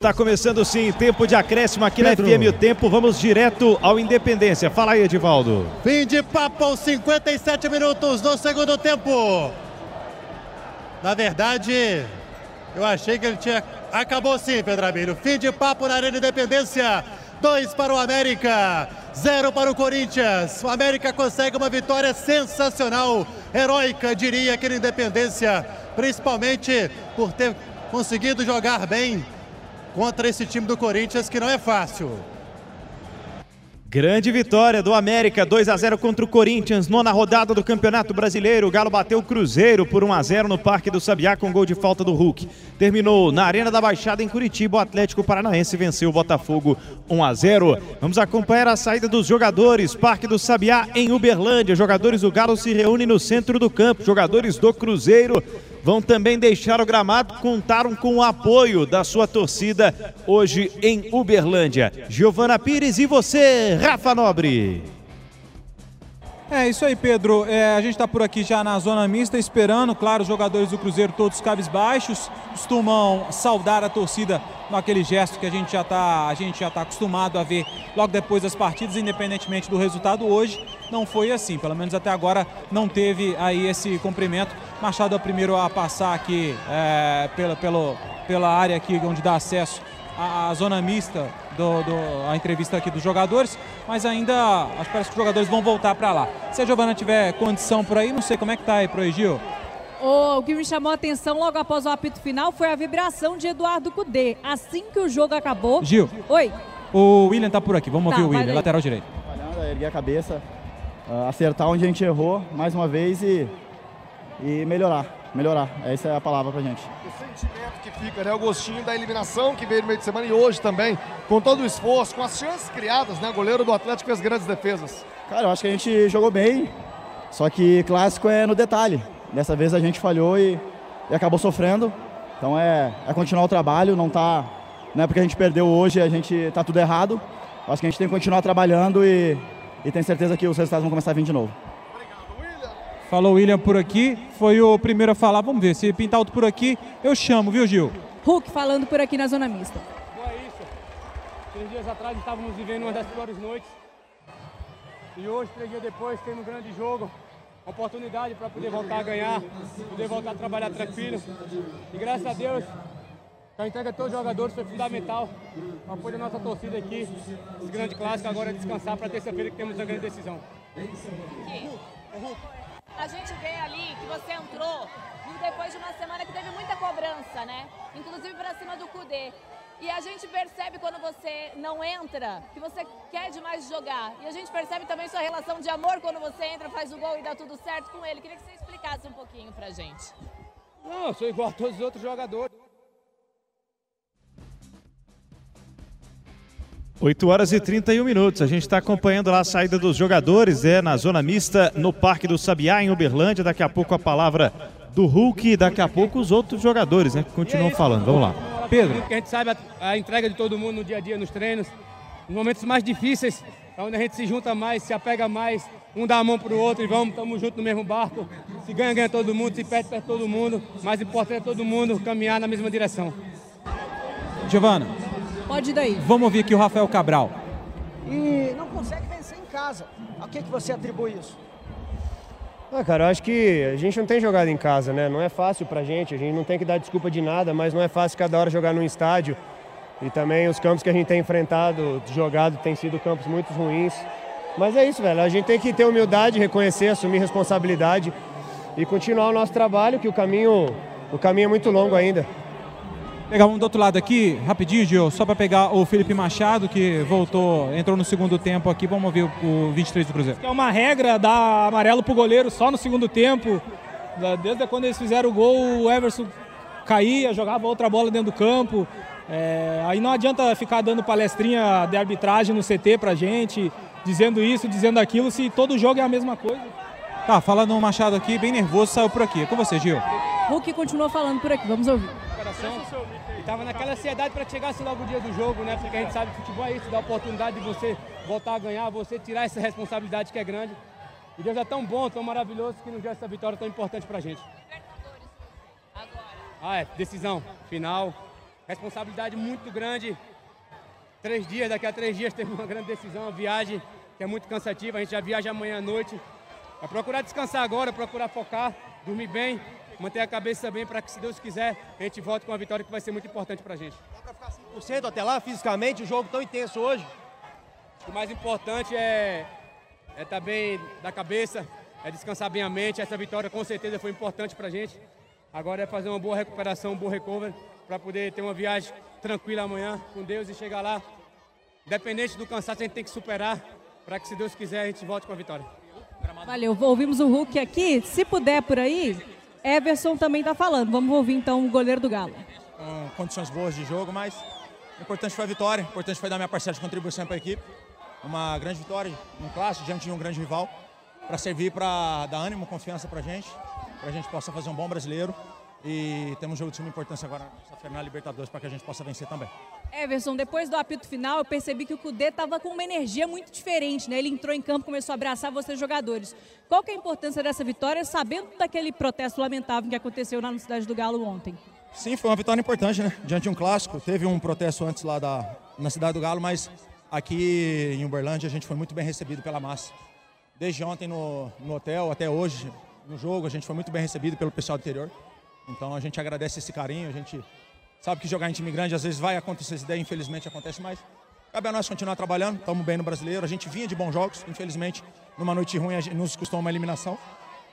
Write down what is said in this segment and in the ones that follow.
Tá começando sim, tempo de acréscimo aqui Pedro. na FM o tempo. Vamos direto ao Independência. Fala aí, Edivaldo. Fim de papo aos 57 minutos do segundo tempo. Na verdade, eu achei que ele tinha. Acabou sim, Pedro Amílio. Fim de papo na Arena Independência. Dois para o América, zero para o Corinthians. O América consegue uma vitória sensacional, heróica, diria aqui na Independência, principalmente por ter conseguido jogar bem contra esse time do Corinthians que não é fácil. Grande vitória do América, 2 a 0 contra o Corinthians, nona rodada do Campeonato Brasileiro. O Galo bateu o Cruzeiro por 1 a 0 no Parque do Sabiá com gol de falta do Hulk. Terminou na Arena da Baixada em Curitiba. O Atlético Paranaense venceu o Botafogo 1 a 0. Vamos acompanhar a saída dos jogadores. Parque do Sabiá em Uberlândia. Jogadores do Galo se reúnem no centro do campo. Jogadores do Cruzeiro vão também deixar o gramado, contaram com o apoio da sua torcida hoje em Uberlândia. Giovana Pires e você, Rafa Nobre. É isso aí, Pedro. É, a gente está por aqui já na zona mista, esperando, claro, os jogadores do Cruzeiro todos cabisbaixos, costumam saudar a torcida naquele gesto que a gente já está está acostumado a ver logo depois das partidas, independentemente do resultado hoje, não foi assim. Pelo menos até agora não teve aí esse cumprimento. Machado é o primeiro a passar aqui é, pela, pela, pela área aqui onde dá acesso à, à zona mista do, do, a entrevista aqui dos jogadores, mas ainda acho parece que os jogadores vão voltar para lá. Se a Giovana tiver condição por aí, não sei como é que tá aí pro Egil. O que me chamou a atenção logo após o apito final foi a vibração de Eduardo Cudê. Assim que o jogo acabou. Gil. Oi. O William tá por aqui, vamos tá, ouvir o William, lateral direito. Erguer a cabeça, uh, acertar onde a gente errou mais uma vez e, e melhorar. Melhorar, essa é a palavra pra gente. O sentimento que fica, né? O gostinho da eliminação que veio no meio de semana e hoje também, com todo o esforço, com as chances criadas, né? O goleiro do Atlético fez grandes defesas. Cara, eu acho que a gente jogou bem, só que clássico é no detalhe. Dessa vez a gente falhou e, e acabou sofrendo. Então é, é continuar o trabalho, não tá. Não é porque a gente perdeu hoje, a gente tá tudo errado. Acho que a gente tem que continuar trabalhando e, e tenho certeza que os resultados vão começar a vir de novo. Falou William por aqui, foi o primeiro a falar. Vamos ver, se pintar outro por aqui, eu chamo, viu, Gil? Hulk falando por aqui na zona mista. Bom, é isso. Três dias atrás estávamos vivendo uma das piores noites. E hoje, três dias depois, tem um grande jogo oportunidade para poder voltar a ganhar, poder voltar a trabalhar tranquilo. E graças a Deus, a entrega de todos os jogadores foi fundamental. O apoio da nossa torcida aqui, esse grande clássico, agora é descansar para terça-feira que temos a grande decisão. A gente vê ali que você entrou depois de uma semana que teve muita cobrança, né? Inclusive para cima do Cudê. E a gente percebe quando você não entra, que você quer demais jogar. E a gente percebe também sua relação de amor quando você entra, faz o gol e dá tudo certo com ele. Queria que você explicasse um pouquinho pra gente. Não, sou igual a todos os outros jogadores. 8 horas e 31 minutos. A gente está acompanhando lá a saída dos jogadores, é na zona mista, no Parque do Sabiá, em Uberlândia. Daqui a pouco a palavra do Hulk e daqui a pouco os outros jogadores, né? Que continuam falando. Vamos lá. Pedro. Porque a gente sabe a, a, entrega de todo mundo no dia a dia, nos treinos, nos momentos mais difíceis, é onde a gente se junta mais, se apega mais, um dá a mão pro outro e vamos, estamos juntos no mesmo barco. Se ganha, ganha todo mundo, se perde, perde todo mundo. Mais importante é todo mundo caminhar na mesma direção. Giovana. Pode ir daí. Vamos ouvir aqui o Rafael Cabral. E não consegue vencer em casa. A que, que você atribui isso? Ah, cara, eu acho que a gente não tem jogado em casa, né? Não é fácil pra gente, a gente não tem que dar desculpa de nada, mas não é fácil cada hora jogar num estádio. E também os campos que a gente tem enfrentado, jogado, tem sido campos muito ruins. Mas é isso, velho. A gente tem que ter humildade, reconhecer, assumir responsabilidade e continuar o nosso trabalho, que o caminho, o caminho é muito longo ainda. Legal, vamos do outro lado aqui, rapidinho, Gil, só para pegar o Felipe Machado, que voltou, entrou no segundo tempo aqui. Vamos ouvir o, 23 do Cruzeiro. É uma regra dar amarelo pro goleiro só no segundo tempo. Desde quando eles fizeram o gol, o Everson caía, jogava outra bola dentro do campo. É, aí não adianta ficar dando palestrinha de arbitragem no CT pra gente, dizendo isso, dizendo aquilo, se todo jogo é a mesma coisa. Tá, falando o Machado aqui, bem nervoso, saiu por aqui. É com você, Gil. Hulk continua falando por aqui, vamos ouvir. E tava naquela ansiedade para chegasse logo o dia do jogo, né? Porque a gente sabe que futebol é isso, dá a oportunidade de você voltar a ganhar, você tirar essa responsabilidade que é grande. E Deus é tão bom, tão maravilhoso que nos deu essa vitória tão importante pra gente. Ah, é, decisão, final. responsabilidade muito grande. Três dias, daqui a três dias teve uma grande decisão, uma viagem que é muito cansativa. A gente já viaja amanhã à noite. É procurar descansar agora, procurar focar, dormir bem, manter a cabeça bem para que, se Deus quiser, a gente volte com uma vitória que vai ser muito importante para a gente. Dá para ficar 100% até lá, fisicamente, o jogo tão intenso hoje? O mais importante é é estar tá bem da cabeça, é descansar bem a mente. Essa vitória com certeza foi importante para a gente. Agora é fazer uma boa recuperação, um bom recover, para poder ter uma viagem tranquila amanhã com Deus e chegar lá. Independente do cansaço, a gente tem que superar para que, se Deus quiser, a gente volte com a vitória. Valeu, ouvimos o Hulk aqui. Se puder por aí, Everson também está falando. Vamos ouvir então o goleiro do Galo. Com condições boas de jogo, mas o importante foi a vitória, o importante foi dar minha parcela de contribuição para a equipe uma grande vitória em classe, diante de um grande rival, para servir para dar ânimo, confiança para a gente, para a gente possa fazer um bom brasileiro. E temos um jogo de suma importância agora na Libertadores para que a gente possa vencer também. Everson, depois do apito final, eu percebi que o Cudê estava com uma energia muito diferente, né? Ele entrou em campo, começou a abraçar vocês jogadores. Qual que é a importância dessa vitória, sabendo daquele protesto lamentável que aconteceu na cidade do Galo ontem? Sim, foi uma vitória importante, né? Diante de um clássico. Teve um protesto antes lá da, na cidade do Galo, mas Aqui em Uberlândia a gente foi muito bem recebido pela massa. Desde ontem no, no hotel até hoje no jogo a gente foi muito bem recebido pelo pessoal do interior. Então a gente agradece esse carinho, a gente sabe que jogar em time grande às vezes vai acontecer essa ideia, infelizmente acontece, mas cabe a nós continuar trabalhando, estamos bem no brasileiro, a gente vinha de bons jogos, infelizmente numa noite ruim nos custou uma eliminação,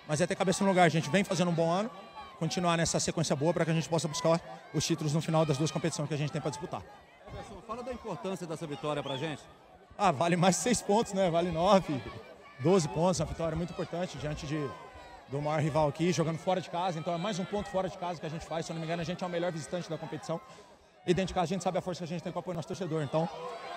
mas é ter cabeça no lugar, a gente vem fazendo um bom ano, continuar nessa sequência boa para que a gente possa buscar os títulos no final das duas competições que a gente tem para disputar. Fala da importância dessa vitória pra gente. Ah, vale mais seis pontos, né? Vale nove, doze pontos. Uma vitória muito importante diante de, do maior rival aqui, jogando fora de casa. Então é mais um ponto fora de casa que a gente faz. Se eu não me engano, a gente é o melhor visitante da competição. E dentro de casa a gente sabe a força que a gente tem para apoiar nosso torcedor. Então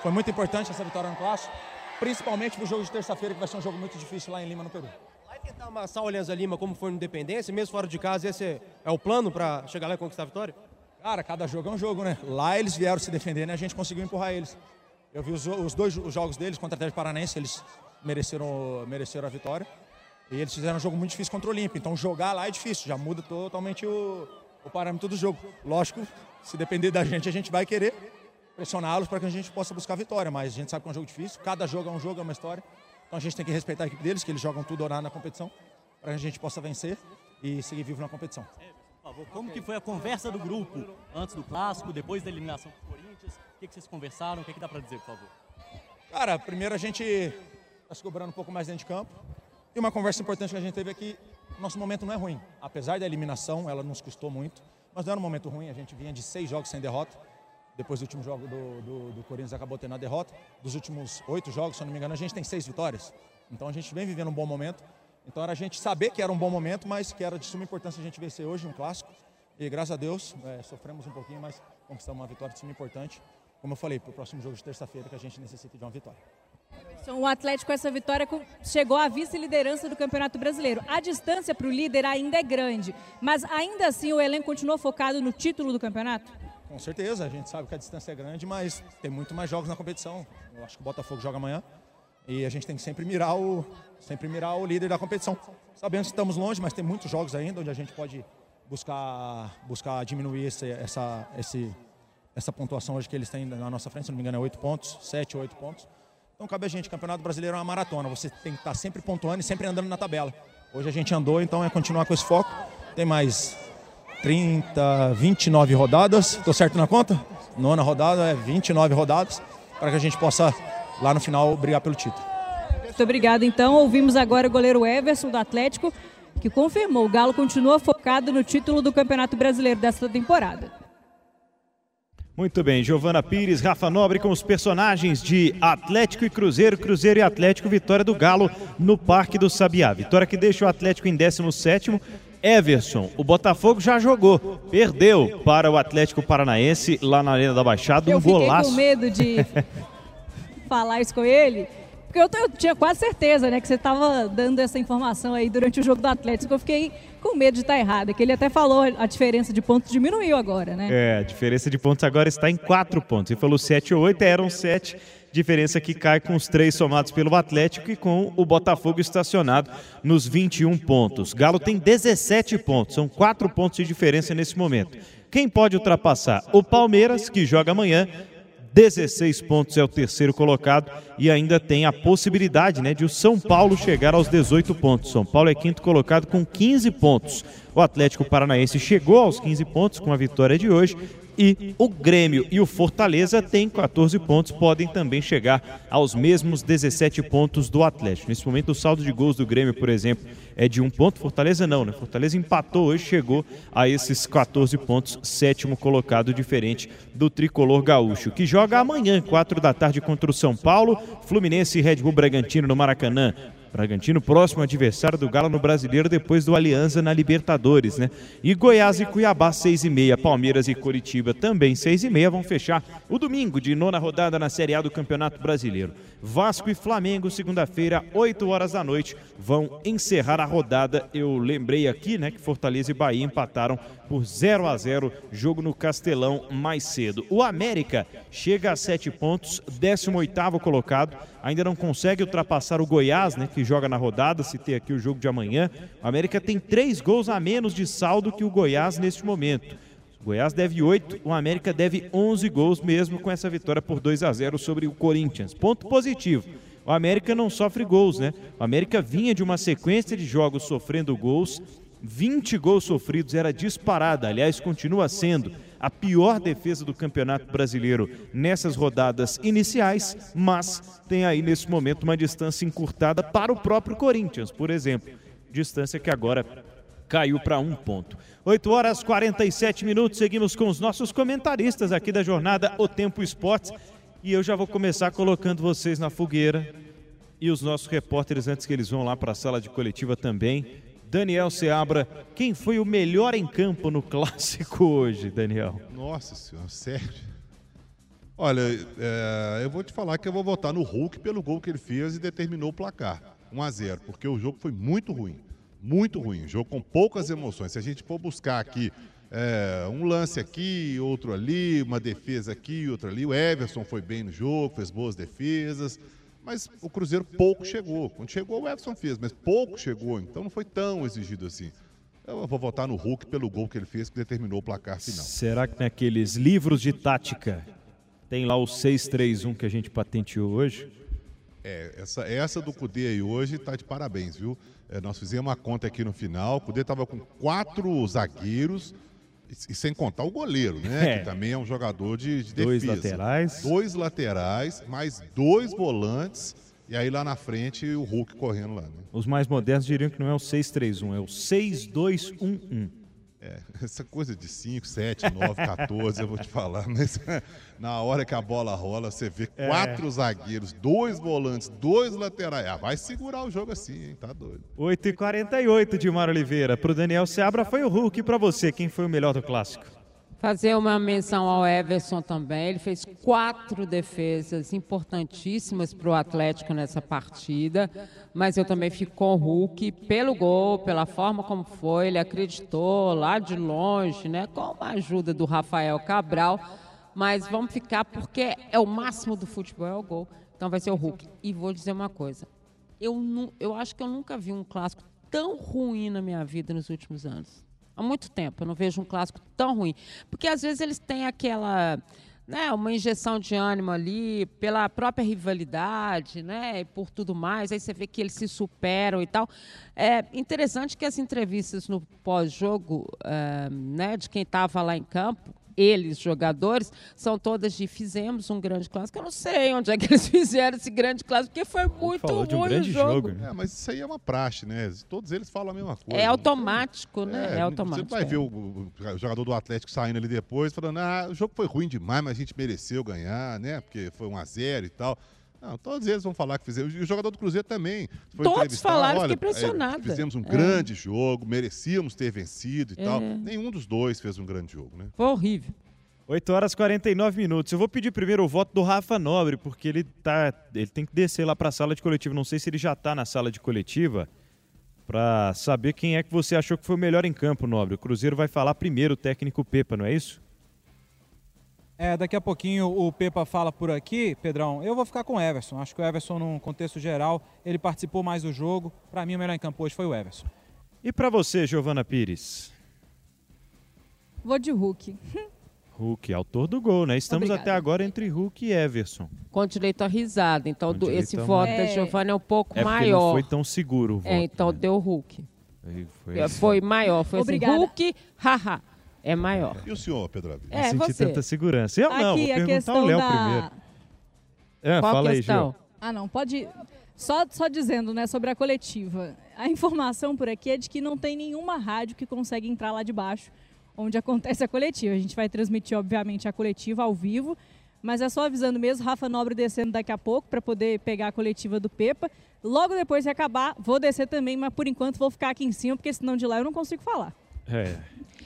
foi muito importante essa vitória no clássico, principalmente pro jogo de terça-feira, que vai ser um jogo muito difícil lá em Lima, no Peru. Vai tentar amassar o Alianza Lima como foi no Independência, mesmo fora de casa, esse é o plano para chegar lá e conquistar a vitória? Cara, cada jogo é um jogo, né? Lá eles vieram se defender, né? A gente conseguiu empurrar eles. Eu vi os, os dois os jogos deles contra o Atlético Paranense, eles mereceram, mereceram a vitória. E eles fizeram um jogo muito difícil contra o Olímpio. Então jogar lá é difícil, já muda totalmente o, o parâmetro do jogo. Lógico, se depender da gente, a gente vai querer pressioná-los para que a gente possa buscar vitória. Mas a gente sabe que é um jogo difícil, cada jogo é um jogo, é uma história. Então a gente tem que respeitar a equipe deles, que eles jogam tudo ou nada na competição, para que a gente possa vencer e seguir vivo na competição favor, como que foi a conversa do grupo antes do clássico, depois da eliminação do Corinthians? O que, que vocês conversaram? O que, que dá para dizer, por favor? Cara, primeiro a gente está se cobrando um pouco mais dentro de campo. E uma conversa importante que a gente teve aqui, nosso momento não é ruim. Apesar da eliminação, ela nos custou muito, mas não era um momento ruim. A gente vinha de seis jogos sem derrota. Depois do último jogo do, do, do Corinthians acabou tendo a derrota. Dos últimos oito jogos, se eu não me engano, a gente tem seis vitórias. Então a gente vem vivendo um bom momento. Então era a gente saber que era um bom momento, mas que era de suma importância a gente vencer hoje um clássico. E graças a Deus, é, sofremos um pouquinho, mas conquistamos uma vitória de suma importante. Como eu falei, para o próximo jogo de terça-feira que a gente necessita de uma vitória. O Atlético, essa vitória, chegou à vice-liderança do Campeonato Brasileiro. A distância para o líder ainda é grande, mas ainda assim o elenco continua focado no título do campeonato? Com certeza, a gente sabe que a distância é grande, mas tem muito mais jogos na competição. Eu acho que o Botafogo joga amanhã. E a gente tem que sempre mirar o, sempre mirar o líder da competição. Sabemos que estamos longe, mas tem muitos jogos ainda onde a gente pode buscar, buscar diminuir esse, essa, esse, essa pontuação hoje que eles têm na nossa frente, se não me engano é 8 pontos, 7 ou 8 pontos. Então cabe a gente, Campeonato Brasileiro é uma maratona, você tem que estar sempre pontuando e sempre andando na tabela. Hoje a gente andou, então é continuar com esse foco. Tem mais 30, 29 rodadas, estou certo na conta? Nona rodada é 29 rodadas, para que a gente possa lá no final brigar pelo título. Muito obrigado. Então, ouvimos agora o goleiro Everson do Atlético, que confirmou o Galo continua focado no título do Campeonato Brasileiro desta temporada. Muito bem, Giovana Pires, Rafa Nobre com os personagens de Atlético e Cruzeiro, Cruzeiro e Atlético, vitória do Galo no Parque do Sabiá. Vitória que deixa o Atlético em 17º. Everson, o Botafogo já jogou, perdeu para o Atlético Paranaense lá na Arena da Baixada, um Eu golaço. com medo de falar isso com ele, porque eu, eu, tinha quase certeza, né, que você estava dando essa informação aí durante o jogo do Atlético. Eu fiquei com medo de estar tá errado, que ele até falou a diferença de pontos diminuiu agora, né? É, a diferença de pontos agora está em quatro pontos. Ele falou 7 ou 8, eram 7. Diferença que cai com os três somados pelo Atlético e com o Botafogo estacionado nos 21 pontos. Galo tem 17 pontos, são quatro pontos de diferença nesse momento. Quem pode ultrapassar? O Palmeiras, que joga amanhã, 16 pontos é o terceiro colocado e ainda tem a possibilidade né, de o São Paulo chegar aos 18 pontos. São Paulo é quinto colocado com 15 pontos. O Atlético Paranaense chegou aos 15 pontos com a vitória de hoje e o Grêmio e o Fortaleza têm 14 pontos, podem também chegar aos mesmos 17 pontos do Atlético. Nesse momento, o saldo de gols do Grêmio, por exemplo, é de um ponto. Fortaleza não, né? Fortaleza empatou hoje, chegou a esses 14 pontos, sétimo colocado, diferente do tricolor gaúcho, que joga amanhã, 4 da tarde, contra o São Paulo, Fluminense e Red Bull Bragantino no Maracanã. Bragantino, próximo adversário do Galo no Brasileiro depois do Aliança na Libertadores, né? E Goiás e Cuiabá, 6 e meia. Palmeiras e Coritiba também, 6 e meia. Vão fechar o domingo de nona rodada na Série A do Campeonato Brasileiro. Vasco e Flamengo, segunda-feira, 8 horas da noite, vão encerrar a rodada. Eu lembrei aqui, né, que Fortaleza e Bahia empataram por 0 a 0 jogo no Castelão mais cedo. O América chega a 7 pontos, 18º colocado, ainda não consegue ultrapassar o Goiás, né, que joga na rodada, se ter aqui o jogo de amanhã. O América tem três gols a menos de saldo que o Goiás neste momento. O Goiás deve 8, o América deve 11 gols, mesmo com essa vitória por 2 a 0 sobre o Corinthians. Ponto positivo. O América não sofre gols, né? O América vinha de uma sequência de jogos sofrendo gols. 20 gols sofridos era disparada, aliás, continua sendo a pior defesa do Campeonato Brasileiro nessas rodadas iniciais, mas tem aí nesse momento uma distância encurtada para o próprio Corinthians, por exemplo. Distância que agora caiu para um ponto. 8 horas 47 minutos, seguimos com os nossos comentaristas aqui da jornada O Tempo Esportes. E eu já vou começar colocando vocês na fogueira e os nossos repórteres antes que eles vão lá para a sala de coletiva também. Daniel Seabra, quem foi o melhor em campo no clássico hoje, Daniel? Nossa senhora, sério? Olha, é, eu vou te falar que eu vou votar no Hulk pelo gol que ele fez e determinou o placar. 1 a 0 porque o jogo foi muito ruim. Muito ruim. Jogo com poucas emoções. Se a gente for buscar aqui é, um lance aqui, outro ali, uma defesa aqui, outra ali. O Everson foi bem no jogo, fez boas defesas. Mas o Cruzeiro pouco chegou. Quando chegou, o Everson fez, mas pouco chegou. Então não foi tão exigido assim. Eu vou votar no Hulk pelo gol que ele fez, que determinou o placar final. Será que naqueles livros de tática tem lá o 6-3-1 que a gente patenteou hoje? É, essa, essa do Cudê aí hoje está de parabéns, viu? É, nós fizemos uma conta aqui no final. O Cudê estava com quatro zagueiros, e, sem contar o goleiro, né? É. Que também é um jogador de, de Dois defesa. laterais. Dois laterais, mais dois volantes. E aí lá na frente o Hulk correndo lá, né? Os mais modernos diriam que não é o 6-3-1, é o 6-2-1-1. É, essa coisa de 5, 7, 9, 14, eu vou te falar, mas na hora que a bola rola, você vê É. quatro zagueiros, dois volantes, dois laterais. Ah, vai segurar o jogo assim, hein? Tá doido. 8 e 48 de Mar Oliveira. Para o Daniel Seabra foi o Hulk. E para você, quem foi o melhor do clássico? Fazer uma menção ao Everson também. Ele fez quatro defesas importantíssimas para o Atlético nessa partida. Mas eu também fico com o Hulk pelo gol, pela forma como foi. Ele acreditou lá de longe, né? Com a ajuda do Rafael Cabral. Mas vamos ficar porque é o máximo do futebol, é o gol. Então vai ser o Hulk. E vou dizer uma coisa. Eu, eu acho que eu nunca vi um clássico tão ruim na minha vida nos últimos anos. Há muito tempo eu não vejo um clássico tão ruim. Porque às vezes eles têm aquela. Né, uma injeção de ânimo ali pela própria rivalidade, né, e por tudo mais. Aí você vê que eles se superam e tal. É interessante que as entrevistas no pós-jogo, ah, né, de quem estava lá em campo, eles, jogadores, são todas de fizemos um grande clássico. Eu não sei onde é que eles fizeram esse grande clássico, porque foi muito Falou de um ruim grande o jogo. É, mas isso aí é uma praxe, né? Todos eles falam a mesma coisa. É automático, né? É, É, automático. Você vai é. ver o, o- o jogador do Atlético saindo ali depois, falando, ah, o jogo foi ruim demais, mas a gente mereceu ganhar, né? Porque foi 1 a 0 e tal. Não, todos eles vão falar que fizeram. E o jogador do Cruzeiro também. Foi Todos falaram, olha, fiquei impressionada. é, Fizemos um É. grande jogo, merecíamos ter vencido e É. tal. Nenhum dos dois fez um grande jogo, né? Foi horrível. 8 horas e 49 minutos. Eu vou pedir primeiro o voto do Rafa Nobre, porque ele tá, ele tem que descer lá para a sala de coletiva. Não sei se ele já está na sala de coletiva para saber quem é que você achou que foi o melhor em campo, Nobre. O Cruzeiro vai falar primeiro o técnico Pepa, não é isso? É, daqui a pouquinho o Pepa fala por aqui, Pedrão. Eu vou ficar com o Everson. Acho que o Everson, num contexto geral, ele participou mais do jogo. Para mim, o melhor em campo hoje foi o Everson. E para você, Giovana Pires? Vou de Hulk. Hulk, autor do gol, né? Estamos Obrigada. até agora entre Hulk e Everson. Com direito a risada. Então, do- esse a voto uma- da É. Giovanna é um pouco É maior. não foi tão seguro o voto. É, então deu Hulk. Aí É, assim. Foi maior. Foi assim. Hulk, haha. É maior. E o senhor, Pedro Ávila? É, Não senti você. tanta segurança. Eu não, Aqui, vou a perguntar ao Léo da- primeiro. É, Qual fala questão? aí, Gil. Ah, não, pode. Só, só dizendo, né, sobre a coletiva. A informação por aqui é de que não tem nenhuma rádio que consegue entrar lá de baixo, onde acontece a coletiva. A gente vai transmitir, obviamente, a coletiva ao vivo, mas é só avisando mesmo, Rafa Nobre descendo daqui a pouco para poder pegar a coletiva do Pepa. Logo depois que acabar, vou descer também, mas por enquanto vou ficar aqui em cima, porque senão de lá eu não consigo falar. É,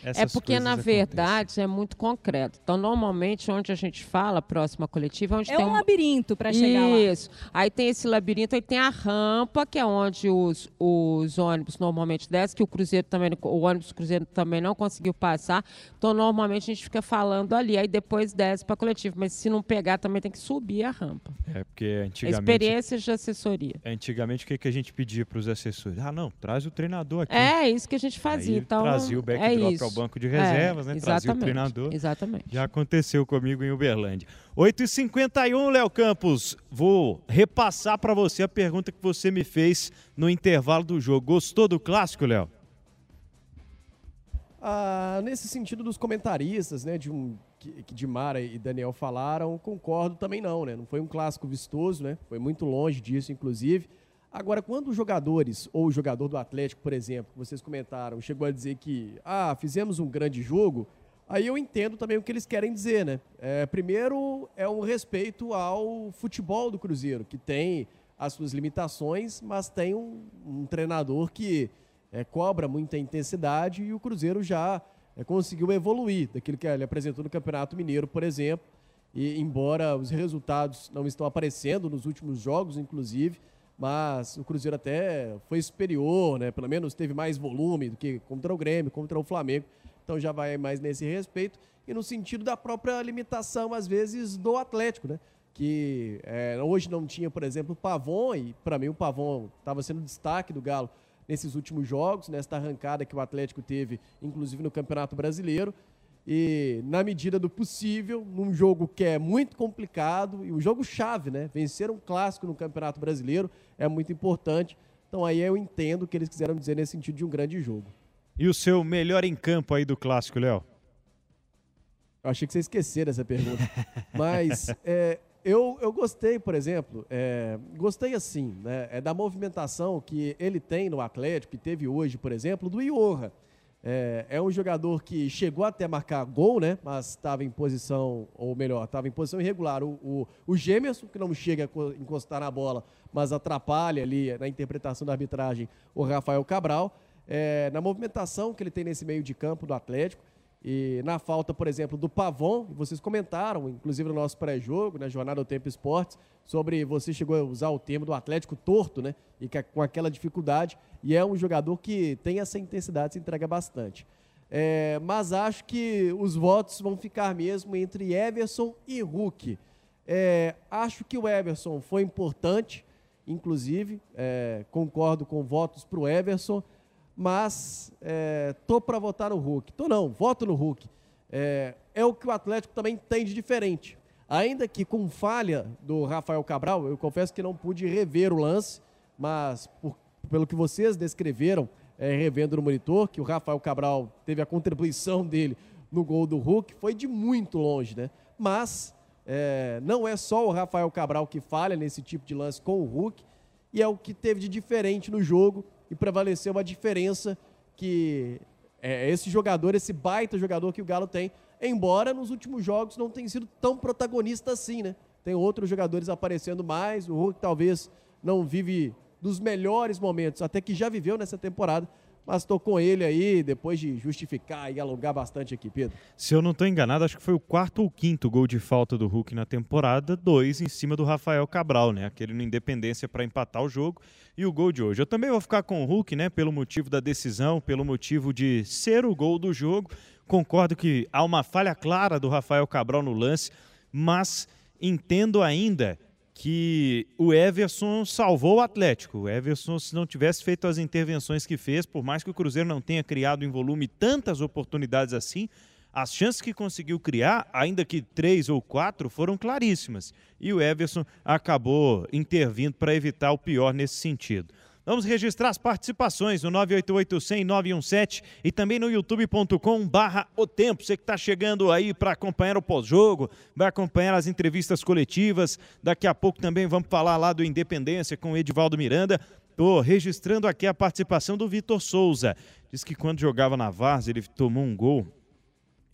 É porque, na acontecem. verdade, é muito concreto. Então, normalmente, onde a gente fala, próxima coletiva, é onde É tem um labirinto para chegar lá. Isso. Aí tem esse labirinto, aí tem a rampa, que é onde os, os ônibus normalmente descem, que o Cruzeiro também, não- o ônibus Cruzeiro também não conseguiu passar. Então, normalmente, a gente fica falando ali, aí depois desce para coletiva. Mas se não pegar, também tem que subir a rampa. É porque antigamente. Experiências de assessoria. Antigamente, o que, que a gente pedia para os assessores? Ah, não, traz o treinador aqui. É isso que a gente fazia. Aí então, trazia o é backdrop isso. Ao banco de É, reservas, né? Trazia o exatamente, treinador. Exatamente. Já aconteceu comigo em Uberlândia. 8h51, Léo Campos. Vou repassar para você a pergunta que você me fez no intervalo do jogo. Gostou do clássico, Léo? Ah, nesse sentido dos comentaristas, né, de um que, que de Mara e Daniel falaram, concordo também não, né? Não foi um clássico vistoso, né? Foi muito longe disso, inclusive. Agora, quando os jogadores, ou o jogador do Atlético, por exemplo, que vocês comentaram, chegou a dizer que, ah, fizemos um grande jogo, aí eu entendo também o que eles querem dizer, né? É, primeiro, é um respeito ao futebol do Cruzeiro, que tem as suas limitações, mas tem um, um treinador que é, cobra muita intensidade e o Cruzeiro já é, conseguiu evoluir daquilo que ele apresentou no Campeonato Mineiro, por exemplo. E embora os resultados não estão aparecendo nos últimos jogos, inclusive, mas o Cruzeiro até foi superior, né? Pelo menos teve mais volume do que contra o Grêmio, contra o Flamengo. Então já vai mais nesse respeito e no sentido da própria limitação às vezes do Atlético, né? Que é, hoje não tinha, por exemplo, o Pavon e para mim o Pavon estava sendo destaque do Galo nesses últimos jogos, nesta arrancada que o Atlético teve, inclusive no Campeonato Brasileiro. E na medida do possível, num jogo que é muito complicado e um jogo chave, né? Vencer um clássico no Campeonato Brasileiro é muito importante. Então aí eu entendo o que eles quiseram dizer nesse sentido de um grande jogo. E o seu melhor em campo aí do clássico, Léo? Eu achei que você esqueceram essa pergunta. Mas é, eu, eu gostei, por exemplo, é, gostei assim, né, é da movimentação que ele tem no Atlético, que teve hoje, por exemplo, do Iorra. É, é um jogador que chegou até marcar gol, né? Mas estava em posição, ou melhor, estava em posição irregular. O, o, o Gemerson, que não chega a co- encostar na bola, mas atrapalha ali na interpretação da arbitragem o Rafael Cabral. É, na movimentação que ele tem nesse meio de campo do Atlético. E na falta, por exemplo, do Pavon, vocês comentaram, inclusive no nosso pré-jogo, na Jornada do Tempo Esportes, sobre você chegou a usar o termo do Atlético torto, né? E que, com aquela dificuldade. E é um jogador que tem essa intensidade, se entrega bastante. É, mas acho que os votos vão ficar mesmo entre Everson e Hulk. É, acho que o Everson foi importante, inclusive, é, concordo com votos para o Everson, mas é, tô para votar no Hulk. Tô não, voto no Hulk. É, é o que o Atlético também tem de diferente. Ainda que com falha do Rafael Cabral, eu confesso que não pude rever o lance, mas por- pelo que vocês descreveram, é, revendo no monitor, que o Rafael Cabral teve a contribuição dele no gol do Hulk, foi de muito longe, né? Mas é, não é só o Rafael Cabral que falha nesse tipo de lance com o Hulk, e é o que teve de diferente no jogo e prevaleceu uma diferença que é esse jogador, esse baita jogador que o Galo tem, embora nos últimos jogos não tenha sido tão protagonista assim, né? Tem outros jogadores aparecendo mais, o Hulk talvez não vive dos melhores momentos, até que já viveu nessa temporada, mas estou com ele aí, depois de justificar e alongar bastante aqui, Pedro. Se eu não estou enganado, acho que foi o quarto ou quinto gol de falta do Hulk na temporada, dois em cima do Rafael Cabral, né? Aquele no Independência para empatar o jogo e o gol de hoje. Eu também vou ficar com o Hulk, né? Pelo motivo da decisão, pelo motivo de ser o gol do jogo. Concordo que há uma falha clara do Rafael Cabral no lance, mas entendo ainda que o Everson salvou o Atlético. O Everson, se não tivesse feito as intervenções que fez, por mais que o Cruzeiro não tenha criado em volume tantas oportunidades assim, As chances que conseguiu criar, ainda que três ou quatro, foram claríssimas. E o Everson acabou intervindo para evitar o pior nesse sentido. Vamos registrar as participações no 988-100-917 e também no youtube.com barra o tempo. Você que está chegando aí para acompanhar o pós-jogo, vai acompanhar as entrevistas coletivas. Daqui a pouco também vamos falar lá do Independência com o Edivaldo Miranda. Estou registrando aqui a participação do Vitor Souza. Diz que quando jogava na Vars, ele tomou um gol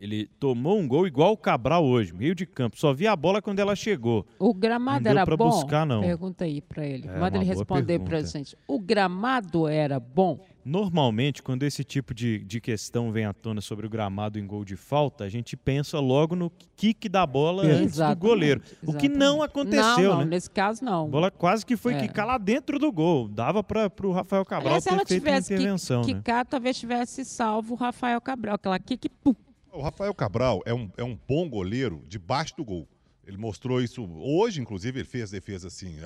ele tomou um gol igual o Cabral hoje, meio de campo. Só via a bola quando ela chegou. O gramado não era pra bom? buscar, não. Pergunta aí para ele. É, Manda ele responder para gente. O gramado era bom? Normalmente, quando esse tipo de, de questão vem à tona sobre o gramado em gol de falta, a gente pensa logo no kick da bola antes do Exatamente, goleiro. O que não aconteceu, não, não, né? Nesse caso, não. A bola quase que foi É. quicar lá dentro do gol. Dava para o Rafael Cabral Aliás, se ter ela feito tivesse que, intervenção, né? quicar, talvez tivesse salvo o Rafael Cabral. Aquela kick, pum. O Rafael Cabral é um, é um bom goleiro debaixo do gol. Ele mostrou isso hoje, inclusive, ele fez defesa assim,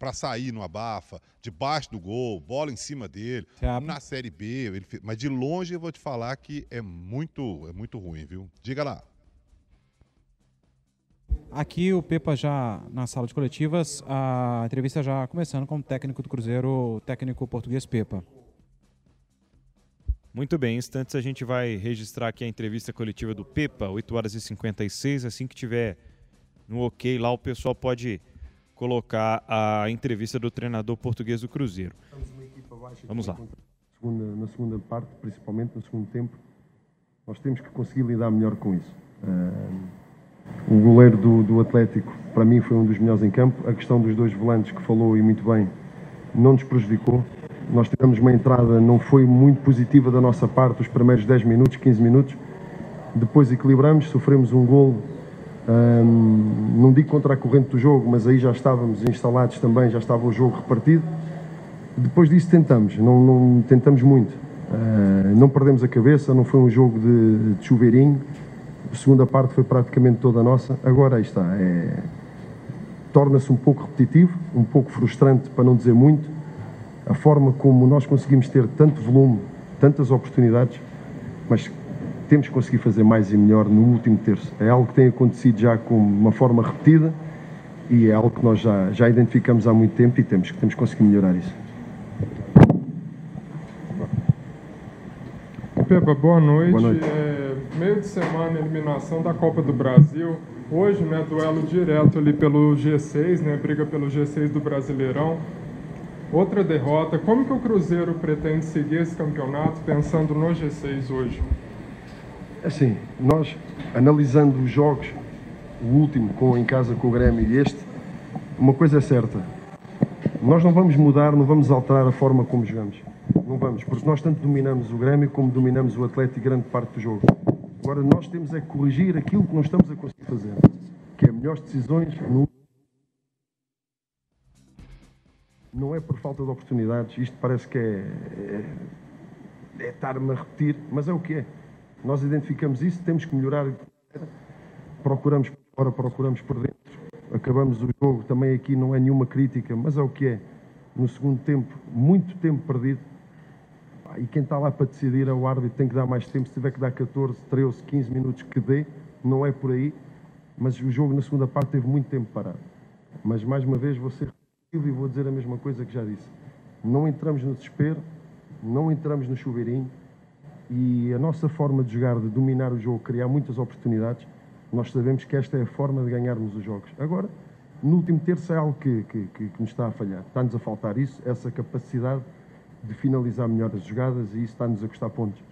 para sair no abafa, debaixo do gol, bola em cima dele. Na Série B, ele fez- mas de longe eu vou te falar que é muito, é muito ruim, viu? Diga lá. Aqui o Pepa já na sala de coletivas, a entrevista já começando com o técnico do Cruzeiro, o técnico português Pepa. Muito bem, em instantes a gente vai registrar aqui a entrevista coletiva do Pepa, 8 horas e 56. Assim que tiver no ok lá, o pessoal pode colocar a entrevista do treinador português do Cruzeiro. Vamos lá. na segunda parte, principalmente no segundo tempo, nós temos que conseguir lidar melhor com isso. Ah, o goleiro do, do Atlético, para mim, foi um dos melhores em campo. A questão dos dois volantes, que falou e muito bem, não nos prejudicou. Nós tivemos uma entrada, não foi muito positiva da nossa parte, os primeiros 10 minutos, 15 minutos. Depois equilibramos, sofremos um gol, hum, não digo contra a corrente do jogo, mas aí já estávamos instalados também, já estava o jogo repartido. Depois disso tentamos, não, não tentamos muito. Ah, não perdemos a cabeça, não foi um jogo de, de chuveirinho. A segunda parte foi praticamente toda nossa. Agora aí está. É, Torna-se um pouco repetitivo, um pouco frustrante, para não dizer muito, a forma como nós conseguimos ter tanto volume, tantas oportunidades, mas temos que conseguir fazer mais e melhor no último terço. É algo que tem acontecido já com uma forma repetida e é algo que nós já, já identificamos há muito tempo e temos, que- temos que conseguir melhorar isso. Pepa, boa noite. Boa noite. É, meio de semana, eliminação da Copa do Brasil. Hoje, né, duelo direto ali pelo G6, né, briga pelo G6 do Brasileirão. Outra derrota. Como que o Cruzeiro pretende seguir esse campeonato pensando no G6 hoje? Assim, nós analisando os jogos, o último com em casa com o Grêmio e este, uma coisa é certa. Nós não vamos mudar, não vamos alterar a forma como jogamos. Não vamos, porque nós tanto dominamos o Grêmio como dominamos o Atlético grande parte do jogo. Agora nós temos é que corrigir aquilo que não estamos a conseguir fazer, que é melhores decisões no não é por falta de oportunidades, isto parece que é, é, é estar-me a repetir, mas é o que é. Nós identificamos isso, temos que melhorar, procuramos por fora, procuramos por dentro, acabamos o jogo, também aqui não é nenhuma crítica, mas é o que é. No segundo tempo, muito tempo perdido, e quem está lá para decidir é o árbitro, tem que dar mais tempo, se tiver que dar 14, 13, 15 minutos que dê, não é por aí, mas o jogo na segunda parte teve muito tempo parado. Mas mais uma vez repetitivo e vou dizer a mesma coisa que já disse. Não entramos no desespero, não entramos no chuveirinho e a nossa forma de jogar, de dominar o jogo, criar muitas oportunidades, nós sabemos que esta é a forma de ganharmos os jogos. Agora, no último terço é algo que, que, que- que nos está a falhar. Está-nos a faltar isso, essa capacidade de finalizar melhor as jogadas e isso está-nos a custar pontos.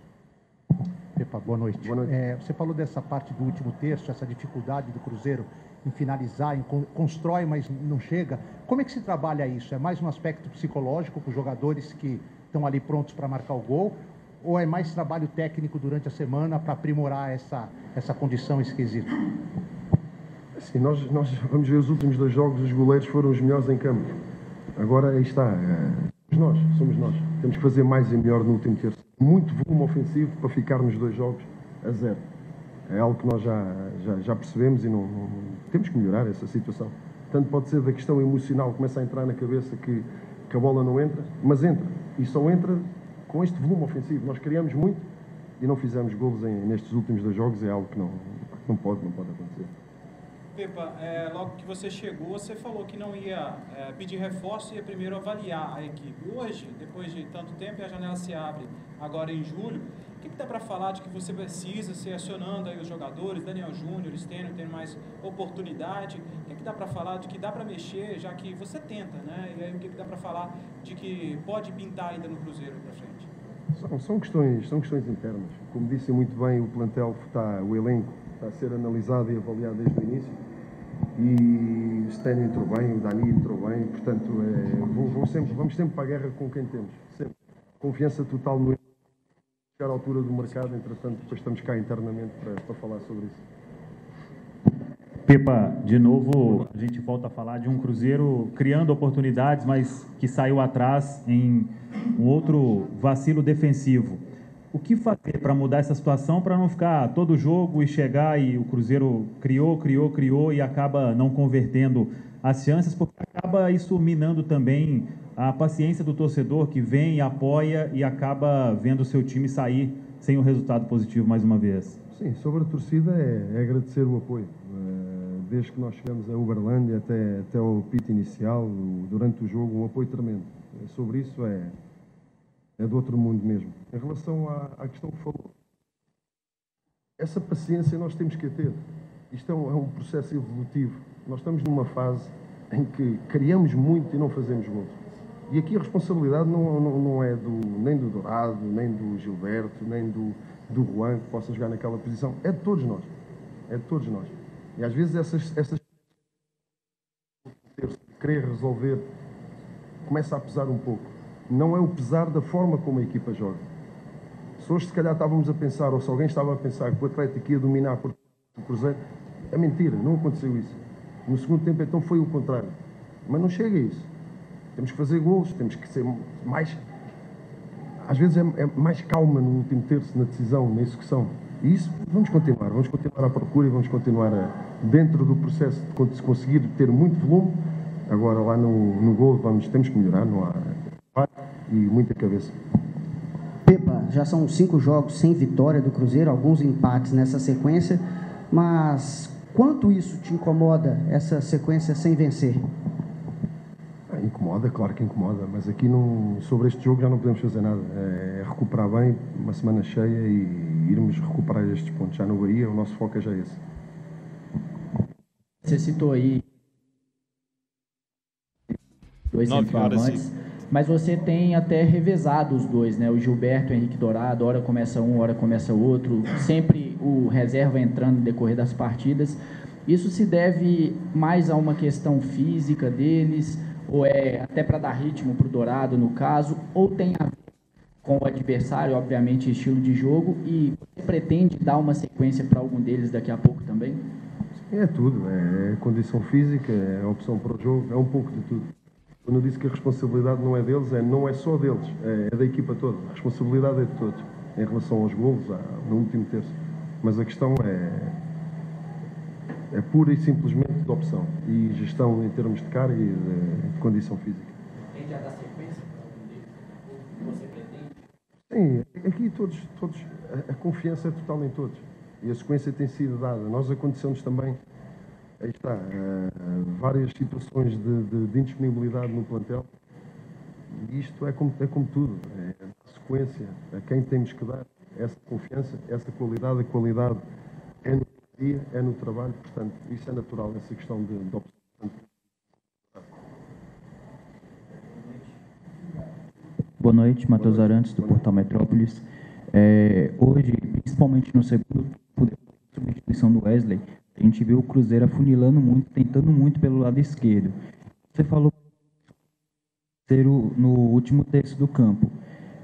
Epa, boa noite. Boa noite. É, você falou dessa parte do último terço, essa dificuldade do Cruzeiro em finalizar, em con- constrói, mas não chega. Como é que se trabalha isso? É mais um aspecto psicológico com os jogadores que estão ali prontos para marcar o gol? Ou é mais trabalho técnico durante a semana para aprimorar essa, essa condição esquisita? Assim, nós, nós vamos ver os últimos dois jogos, os goleiros foram os melhores em campo. Agora aí está, eh, somos nós, somos nós. Temos que fazer mais e melhor no último terço. Muito volume ofensivo para ficarmos dois jogos a zero. É algo que nós já, já, já percebemos e não, não- temos que melhorar essa situação. Tanto pode ser da questão emocional, começa a entrar na cabeça que, que a bola não entra, mas entra. E só entra com este volume ofensivo. Nós criamos muito e não fizemos golos em, nestes últimos dois jogos é algo que não, não pode, não pode acontecer. Pepa, é, logo que você chegou, você falou que não ia é, pedir reforço, ia primeiro avaliar a equipe. Hoje, depois de tanto tempo, a janela se abre agora em julho, o que, que dá para falar de que você precisa ser acionando aí os jogadores, Daniel Júnior, Stênio, tendo mais oportunidade? O que, que dá para falar de que dá para mexer, já que você tenta, né? E aí o que, que dá para falar de que pode pintar ainda no Cruzeiro para frente? São, são, questões, são questões internas. Como disse muito bem, o plantel está, o elenco está a ser analisado e avaliado desde o início. E o Stênio entrou bem, o Dani entrou bem, portanto, é, sempre, vamos sempre para a guerra com quem temos. Sempre. Confiança total no chegar à altura do mercado, entretanto, depois estamos cá internamente para, para falar sobre isso. Pepa, de novo, a gente volta a falar de um Cruzeiro criando oportunidades, mas que saiu atrás em um outro vacilo defensivo. O que fazer para mudar essa situação, para não ficar todo jogo e chegar e o Cruzeiro criou, criou, criou e acaba não convertendo as chances, porque acaba isso minando também a paciência do torcedor que vem, apoia e acaba vendo o seu time sair sem um resultado positivo mais uma vez? Sim, sobre a torcida é, é agradecer o apoio. Eh, desde que nós chegamos a Uberlândia até, até o pit inicial, durante o jogo, um apoio tremendo. Eh, sobre isso é, é do outro mundo mesmo. Em relação à, à questão que falou, essa paciência nós temos que ter. Isto é um, é um processo evolutivo. Nós estamos numa fase em que criamos muito e não fazemos muito. E aqui a responsabilidade não, não, não, é do, nem do Dourado, nem do Gilberto, nem do, do Juan, que possa jogar naquela posição. É de todos nós. É de todos nós. E às vezes essas, essas querer resolver começa a pesar um pouco. Não é o pesar da forma como a equipa joga. Se hoje se calhar estávamos a pensar, ou se alguém estava a pensar que o Atlético ia dominar por o Cruzeiro, é mentira, não aconteceu isso. No segundo tempo então foi o contrário. Mas não chega a isso. Temos que fazer gols, temos que ser mais. Às vezes é, é, mais calma no último terço, na decisão, na execução. E isso vamos continuar, vamos continuar à procura e vamos continuar a, dentro do processo de conseguir ter muito volume. Agora lá no, no gol vamos, temos que melhorar, não há e muita cabeça. Pepa, já são cinco jogos sem vitória do Cruzeiro, alguns empates nessa sequência, mas quanto isso te incomoda, essa sequência sem vencer? Incomoda, claro que incomoda, mas aqui não, sobre este jogo já não podemos fazer nada. É recuperar bem, uma semana cheia e irmos recuperar estes pontos. Já no Bahia, o nosso foco é já esse. Você citou aí dois centroavantes, mas você tem até revezado os dois, né? O Gilberto e o Henrique Dourado, hora começa um, hora começa outro, sempre o reserva entrando no decorrer das partidas. Isso se deve mais a uma questão física deles, ou é até para dar ritmo para o Dourado, no caso, ou tem a ver com o adversário, obviamente, estilo de jogo, e você pretende dar uma sequência para algum deles daqui a pouco também? É tudo, é condição física, é opção para o jogo, é um pouco de tudo. Quando eu disse que a responsabilidade não é deles, é, não é só deles, é, é da equipa toda. A responsabilidade é de todos, em relação aos golos, no último terço. Mas a questão é, é pura e simplesmente de opção e gestão em termos de carga e de, de condição física. Tem já da sequência você pretende? Sim, aqui todos, todos a, a, confiança é total em todos e a sequência tem sido dada. Nós aconteceu-nos também, aí está, uh, várias situações de, de, de, indisponibilidade no plantel e isto é como, é como tudo, é a sequência, a quem temos que dar essa confiança, essa qualidade, a qualidade dia, é no trabalho, portanto, isso é natural, essa questão de, de opção. Boa noite, Matheus Arantes, do Portal Metrópolis. É, hoje, principalmente no segundo tempo, substituição do Wesley, a gente viu o Cruzeiro afunilando muito, tentando muito pelo lado esquerdo. Você falou no último terço do campo.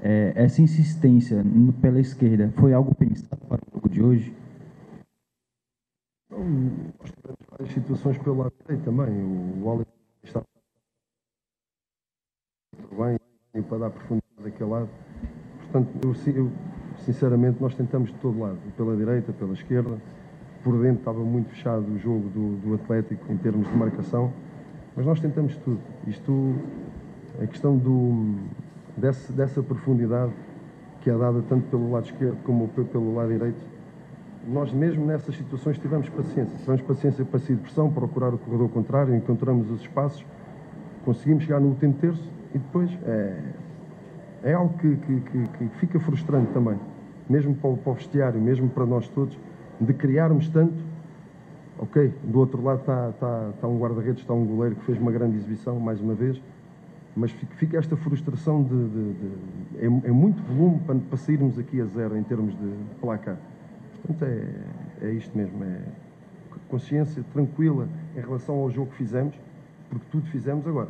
É, essa insistência no, pela esquerda foi algo pensado para o jogo de hoje? Nós tivemos várias situações pelo lado direito também. O Wallace está bem para dar profundidade daquele lado. Portanto, eu, eu, sinceramente, nós tentamos de todo lado, pela direita, pela esquerda. Por dentro estava muito fechado o jogo do, do Atlético em termos de marcação, mas nós tentamos tudo. Isto, a questão do, desse, dessa profundidade que é dada tanto pelo lado esquerdo como pelo lado direito, nós mesmo nessas situações tivemos paciência. Tivemos paciência para sair de pressão, procurar o corredor contrário, encontramos os espaços, conseguimos chegar no último terço e depois é, é algo que, que, que, que fica frustrante também, mesmo para o, para o vestiário, mesmo para nós todos, de criarmos tanto. Ok, do outro lado está, está, está um guarda-redes, está um goleiro que fez uma grande exibição, mais uma vez, mas fica esta frustração de. de, de é, é, muito volume para, para, sairmos aqui a zero em termos de, placar. Portanto, é, é isto mesmo. É consciência tranquila em relação ao jogo que fizemos, porque tudo fizemos agora.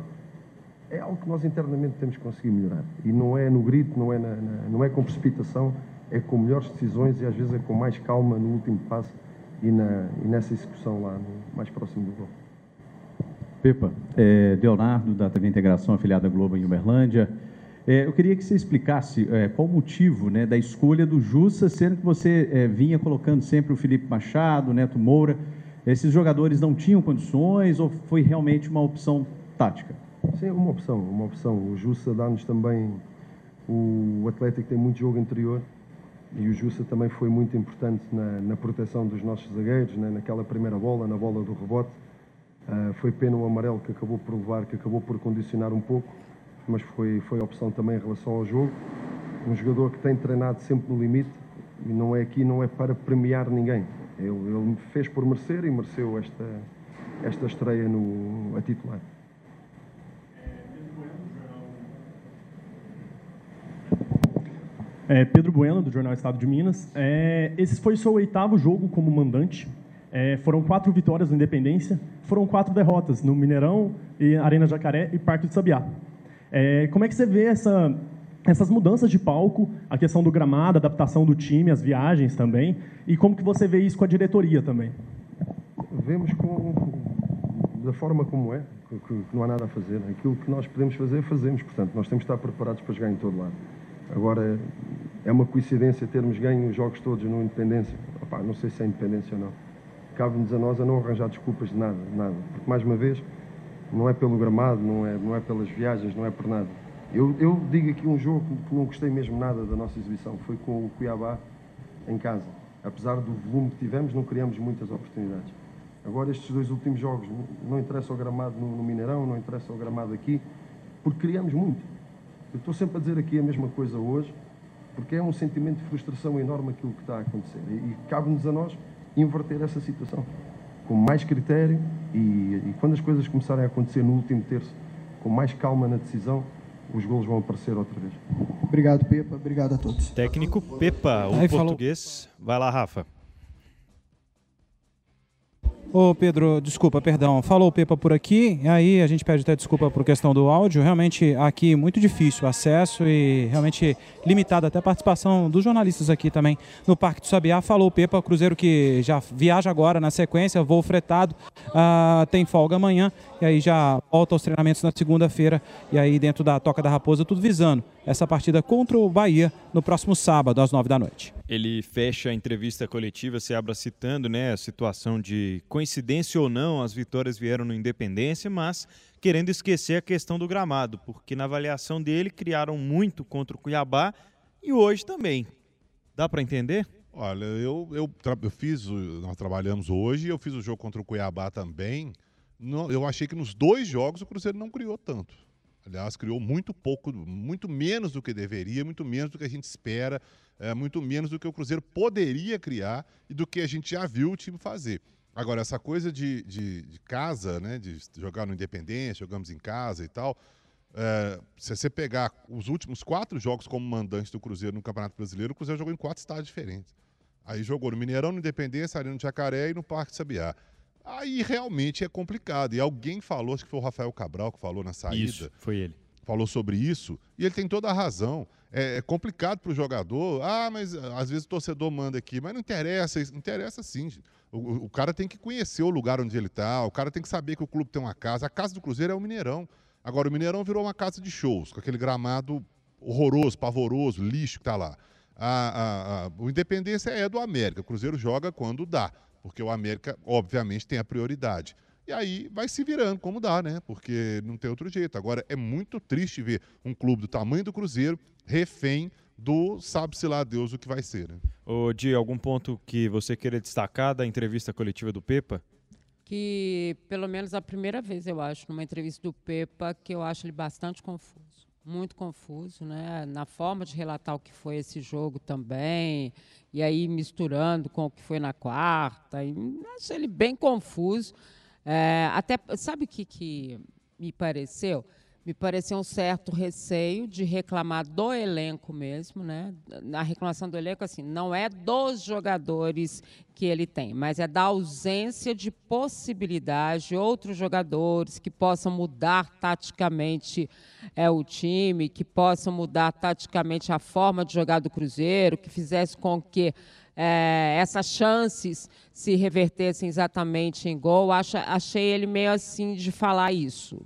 É algo que nós internamente temos que conseguir melhorar. E não é no grito, não é, na, na, não é com precipitação, é com melhores decisões e às vezes é com mais calma no último passo e, na, e nessa execução lá no, mais próximo do gol. Pepa, é, Leonardo, da TV Integração, afiliada Globo em Uberlândia. É, eu queria que você explicasse é, qual o motivo né, da escolha do Jussa, sendo que você é, vinha colocando sempre o Felipe Machado, o Neto Moura. Esses jogadores não tinham condições ou foi realmente uma opção tática? Sim, uma opção, uma opção. O Jussa dá-nos também. O Atlético tem muito jogo interior e o Jussa também foi muito importante na, na proteção dos nossos zagueiros, né, naquela primeira bola, na bola do rebote. Uh, foi pena o amarelo que acabou por levar, que acabou por condicionar um pouco mas foi, foi opção também em relação ao jogo. Um jogador que tem treinado sempre no limite e não é aqui, não é para premiar ninguém. Ele, ele fez por merecer e mereceu esta, esta estreia no, a titular. É, Pedro Bueno, do Jornal Estado de Minas. É, esse foi seu oitavo jogo como mandante. É, foram quatro vitórias no Independência, foram quatro derrotas no Mineirão, e Arena Jacaré e Parque de Sabiá. É, como é que você vê essa, essas mudanças de palco, a questão do gramado, a adaptação do time, as viagens também, e como que você vê isso com a diretoria também? Vemos com, da forma como é, que, não há nada a fazer. Aquilo que nós podemos fazer, fazemos. Portanto, nós temos que estar preparados para jogar em todo lado. Agora, é uma coincidência termos ganho os jogos todos no Independência. Opa, não sei se é Independência ou não. Cabe-nos a nós a não arranjar desculpas de nada, nada. Porque, mais uma vez, não é pelo gramado, não é, não é pelas viagens, não é por nada. Eu, eu digo aqui um jogo que não gostei mesmo nada da nossa exibição, foi com o Cuiabá em casa. Apesar do volume que tivemos, não criamos muitas oportunidades. Agora, estes dois últimos jogos, não interessa o gramado no, no Mineirão, não interessa o gramado aqui, porque criamos muito. Eu estou sempre a dizer aqui a mesma coisa hoje, porque é um sentimento de frustração enorme aquilo que está a acontecer. E, e cabe-nos a nós inverter essa situação com mais critério e, e, quando as coisas começarem a acontecer no último terço, com mais calma na decisão, os golos vão aparecer outra vez. Obrigado, Pepa. Obrigado a todos. Técnico Pepa, o Aí português. Falou. Vai lá, Rafa. Ô Pedro, desculpa, perdão. Falou o Pepa por aqui, e aí a gente pede até desculpa por questão do áudio. Realmente aqui muito difícil o acesso e realmente limitado até a participação dos jornalistas aqui também no Parque do Sabiá. Falou o Pepa, Cruzeiro que já viaja agora na sequência, voo fretado, uh, tem folga amanhã e aí já volta aos treinamentos na segunda-feira e aí dentro da Toca da Raposa, tudo visando essa partida contra o Bahia no próximo sábado, às nove da noite. Ele fecha a entrevista coletiva, se abra citando né, a situação de coincidência ou não, as vitórias vieram no Independência, mas querendo esquecer a questão do gramado, porque na avaliação dele criaram muito contra o Cuiabá e hoje também. Dá para entender? Olha, eu, eu, eu fiz, nós trabalhamos hoje, eu fiz o jogo contra o Cuiabá também. eu achei que nos dois jogos o Cruzeiro não criou tanto. Aliás, criou muito pouco, muito menos do que deveria, muito menos do que a gente espera, é, muito menos do que o Cruzeiro poderia criar e do que a gente já viu o time fazer. Agora, essa coisa de, de, de casa, né, de jogar no Independência, jogamos em casa e tal, é, se você pegar os últimos quatro jogos como mandante do Cruzeiro no Campeonato Brasileiro, o Cruzeiro jogou em quatro estádios diferentes. Aí jogou no Mineirão, no Independência, ali no Jacaré e no Parque Sabiá. Aí realmente é complicado. E alguém falou, acho que foi o Rafael Cabral que falou na saída. Isso, foi ele. Falou sobre isso, e ele tem toda a razão. É, é complicado para o jogador. Ah, mas ah, às vezes o torcedor manda aqui, mas não interessa, interessa sim. O, o cara tem que conhecer o lugar onde ele está, o cara tem que saber que o clube tem uma casa. A casa do Cruzeiro é o Mineirão. Agora, o Mineirão virou uma casa de shows, com aquele gramado horroroso, pavoroso, lixo que está lá. A, a, a, o Independência é do América. O Cruzeiro joga quando dá porque o América, obviamente, tem a prioridade. E aí vai se virando como dá, né? Porque não tem outro jeito. Agora, é muito triste ver um clube do tamanho do Cruzeiro refém do sabe-se lá Deus o que vai ser. Né? Ô, Di, algum ponto que você queira destacar da entrevista coletiva do Pepa? Que, pelo menos a primeira vez, eu acho, numa entrevista do Pepa, que eu acho ele bastante confuso. Muito confuso, né? Na forma de relatar o que foi esse jogo também, e aí misturando com o que foi na quarta. E acho ele bem confuso. É, até, sabe o que, que me pareceu? Me pareceu um certo receio de reclamar do elenco mesmo, né? A reclamação do elenco, assim, não é dos jogadores que ele tem, mas é da ausência de possibilidade de outros jogadores que possam mudar taticamente é, o time, que possam mudar taticamente a forma de jogar do Cruzeiro, que fizesse com que é, essas chances se revertessem exatamente em gol. Achei ele meio assim de falar isso.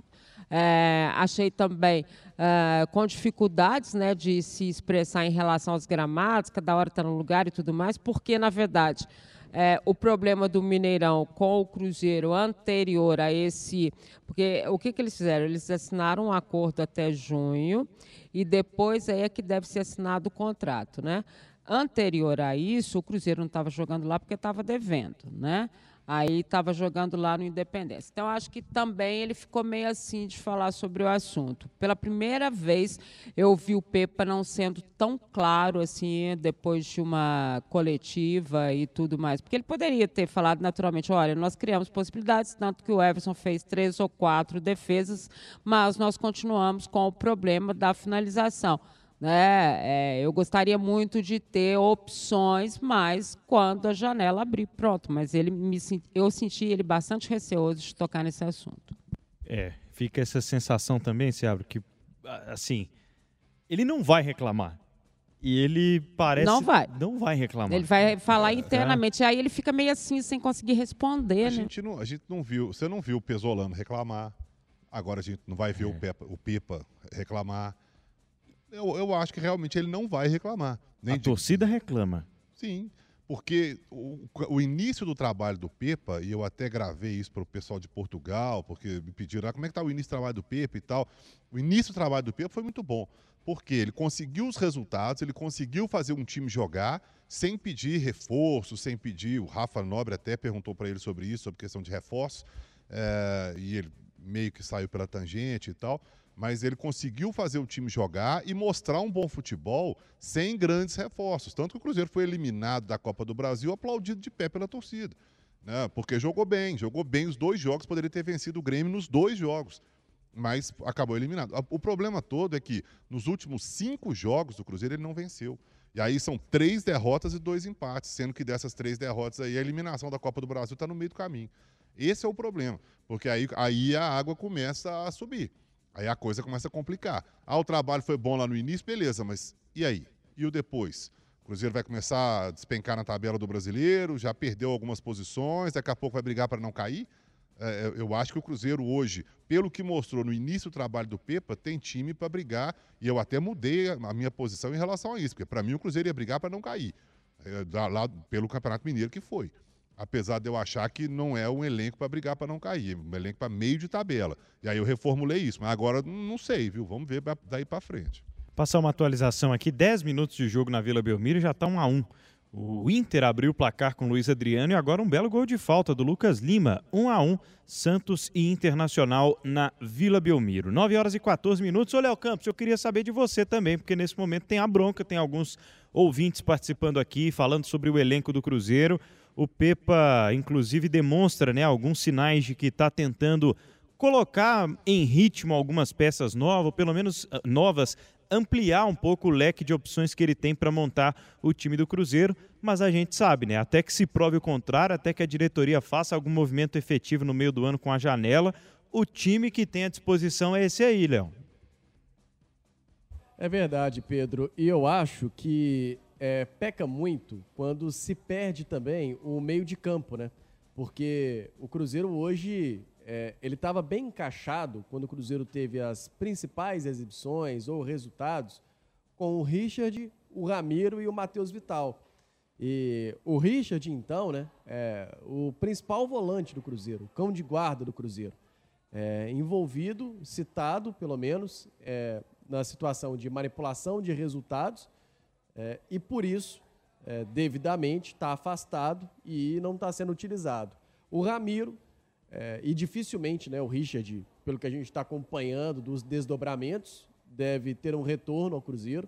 É, achei também é, com dificuldades né, de se expressar em relação aos gramados, cada hora está no lugar e tudo mais, porque, na verdade, é, o problema do Mineirão com o Cruzeiro anterior a esse. Porque o que, que eles fizeram? Eles assinaram um acordo até junho e depois aí é que deve ser assinado o contrato. Né? Anterior a isso, o Cruzeiro não estava jogando lá porque estava devendo. Né? Aí estava jogando lá no Independência. Então, acho que também ele ficou meio assim de falar sobre o assunto. Pela primeira vez, eu vi o Pepa não sendo tão claro assim, depois de uma coletiva e tudo mais. Porque ele poderia ter falado naturalmente: olha, nós criamos possibilidades, tanto que o Everson fez três ou quatro defesas, mas nós continuamos com o problema da finalização. Né? É, eu gostaria muito de ter opções, mas quando a janela abrir, pronto. Mas ele me, eu senti ele bastante receoso de tocar nesse assunto. É, fica essa sensação também, Seabro, que assim, ele não vai reclamar. E ele parece. Não vai. Não vai reclamar. Ele vai falar internamente. É. Aí ele fica meio assim, sem conseguir responder. A, né? gente, não, a gente não viu. Você não viu o Pesolano reclamar. Agora a gente não vai ver é. o, Pepa, o Pipa reclamar eu, eu acho que realmente ele não vai reclamar. a de... torcida reclama. Sim, porque o, o, início do trabalho do Pepa, e eu até gravei isso para o pessoal de Portugal, porque me pediram ah, como é que está o início do trabalho do Pepa e tal. O início do trabalho do Pepa foi muito bom, porque ele conseguiu os resultados, ele conseguiu fazer um time jogar sem pedir reforço, sem pedir. O Rafa Nobre até perguntou para ele sobre isso, sobre questão de reforço, é, e ele meio que saiu pela tangente e tal mas ele conseguiu fazer o time jogar e mostrar um bom futebol sem grandes reforços. Tanto que o Cruzeiro foi eliminado da Copa do Brasil, aplaudido de pé pela torcida. Né? Porque jogou bem, jogou bem os dois jogos, poderia ter vencido o Grêmio nos dois jogos. Mas acabou eliminado. O problema todo é que nos últimos cinco jogos do Cruzeiro ele não venceu. E aí são três derrotas e dois empates, sendo que dessas três derrotas aí a eliminação da Copa do Brasil está no meio do caminho. Esse é o problema, porque aí, aí a água começa a subir. Aí a coisa começa a complicar. Ah, o trabalho foi bom lá no início, beleza, mas e aí? E o depois? O Cruzeiro vai começar a despencar na tabela do brasileiro, já perdeu algumas posições, daqui a pouco vai brigar para não cair. É, é, eu acho que o Cruzeiro hoje, pelo que mostrou no início do trabalho do Pepa, tem time para brigar. E eu até mudei a minha posição em relação a isso, porque para mim o Cruzeiro ia brigar para não cair. É, lá, pelo Campeonato Mineiro que foi apesar de eu achar que não é um elenco para brigar para não cair, um elenco para meio de tabela. E aí eu reformulei isso, mas agora não sei, viu? Vamos ver daí para frente. Passar uma atualização aqui, 10 minutos de jogo na Vila Belmiro já está 1 a 1. O Inter abriu o placar com Luiz Adriano e agora um belo gol de falta do Lucas Lima. 1 a 1 Santos e Internacional na Vila Belmiro. 9 horas e 14 minutos. Ô, Léo Campos, eu queria saber de você também, porque nesse momento tem a bronca, tem alguns ouvintes participando aqui, falando sobre o elenco do Cruzeiro. O Pepa, inclusive, demonstra né, alguns sinais de que está tentando colocar em ritmo algumas peças novas, pelo menos ah, novas, ampliar um pouco o leque de opções que ele tem para montar o time do Cruzeiro, mas a gente sabe, né? Até que se prove o contrário, até que a diretoria faça algum movimento efetivo no meio do ano com a janela, o time que tem à disposição é esse aí, Léo. É verdade, Pedro. E eu acho que é, peca muito quando se perde também o meio de campo, né? Porque o Cruzeiro hoje é, ele estava bem encaixado quando o Cruzeiro teve as principais exibições ou resultados com o Richard, o Ramiro e o Matheus Vital. E o Richard, então, né, é o principal volante do Cruzeiro, o cão de guarda do Cruzeiro. É, envolvido, citado, pelo menos, é, na situação de manipulação de resultados É, e por isso, é, devidamente, está afastado e não está sendo utilizado. O Ramiro, é, e dificilmente né, o Richard, pelo que a gente está acompanhando dos desdobramentos, deve ter um retorno ao Cruzeiro.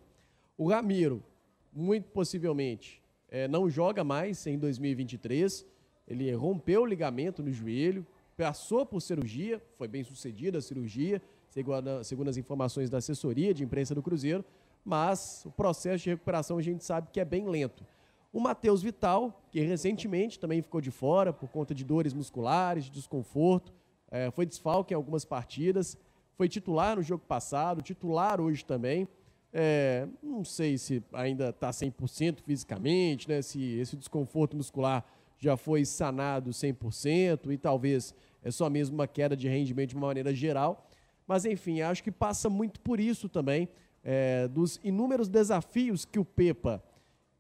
O Ramiro, muito possivelmente, é, não joga mais em 2023. Ele rompeu o ligamento no joelho, passou por cirurgia, foi bem sucedida a cirurgia, segundo, segundo as informações da assessoria de imprensa do Cruzeiro, mas o processo de recuperação a gente sabe que é bem lento. O Matheus Vital, que recentemente também ficou de fora por conta de dores musculares, de desconforto, é, foi desfalque em algumas partidas, foi titular no jogo passado, titular hoje também. É, não sei se ainda está 100% fisicamente, né, se esse desconforto muscular já foi sanado 100% e talvez é só mesmo uma queda de rendimento de uma maneira geral. Mas, enfim, acho que passa muito por isso também, é, dos inúmeros desafios que o Pepa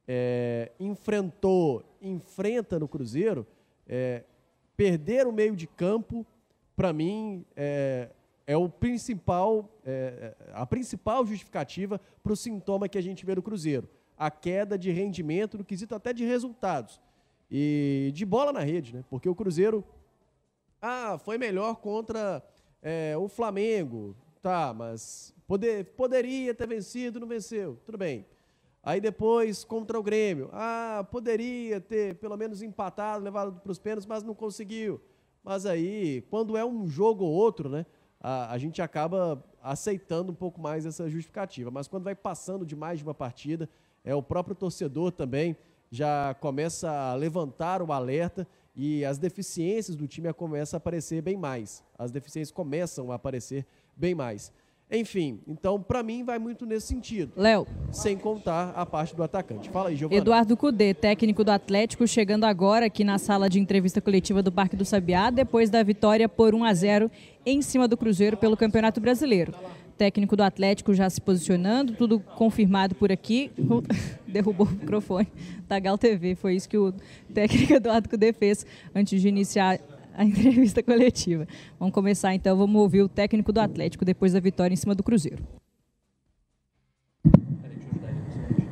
é, enfrentou, enfrenta no Cruzeiro. É, perder o meio de campo, para mim, é, é o principal, é, a principal justificativa para o sintoma que a gente vê no Cruzeiro. A queda de rendimento no quesito até de resultados. E de bola na rede, né? Porque o Cruzeiro ah, foi melhor contra é, o Flamengo. Tá, mas poder, poderia ter vencido, não venceu. Tudo bem. Aí depois contra o Grêmio. Ah, poderia ter pelo menos empatado, levado para os pênaltis, mas não conseguiu. Mas aí, quando é um jogo ou outro, né? A, a gente acaba aceitando um pouco mais essa justificativa. Mas quando vai passando de mais de uma partida, é o próprio torcedor também já começa a levantar o alerta e as deficiências do time começam a aparecer bem mais. As deficiências começam a aparecer bem mais. Enfim, então para mim vai muito nesse sentido. Léo. Sem contar a parte do atacante. Fala aí, Giovana. Eduardo Cudê, técnico do Atlético, chegando agora aqui na sala de entrevista coletiva do Parque do Sabiá, depois da vitória por 1 a 0 em cima do Cruzeiro pelo Campeonato Brasileiro. Técnico do Atlético já se posicionando, tudo confirmado por aqui. Derrubou o microfone da Gal TV. Foi isso que o técnico Eduardo Cudê fez antes de iniciar a entrevista coletiva. Vamos começar então, vamos ouvir o técnico do Atlético depois da vitória em cima do Cruzeiro.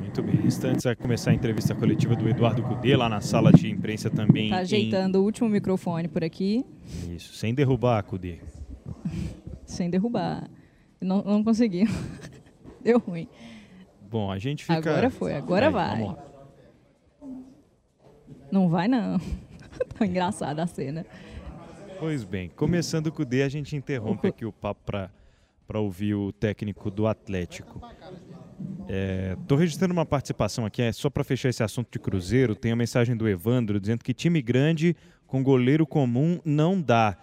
Muito bem, instantes vai começar a entrevista coletiva do Eduardo Cudê lá na sala de imprensa também. Está ajeitando em... o último microfone por aqui. Isso, sem derrubar, Cudê. sem derrubar. Não, não consegui. Deu ruim. Bom, a gente fica. Agora foi, agora Aí, vai. Não vai, não. Tão engraçada a cena. Pois bem, começando com o D, a gente interrompe aqui o papo para ouvir o técnico do Atlético. Estou é, registrando uma participação aqui, é só para fechar esse assunto de Cruzeiro. Tem a mensagem do Evandro dizendo que time grande com goleiro comum não dá.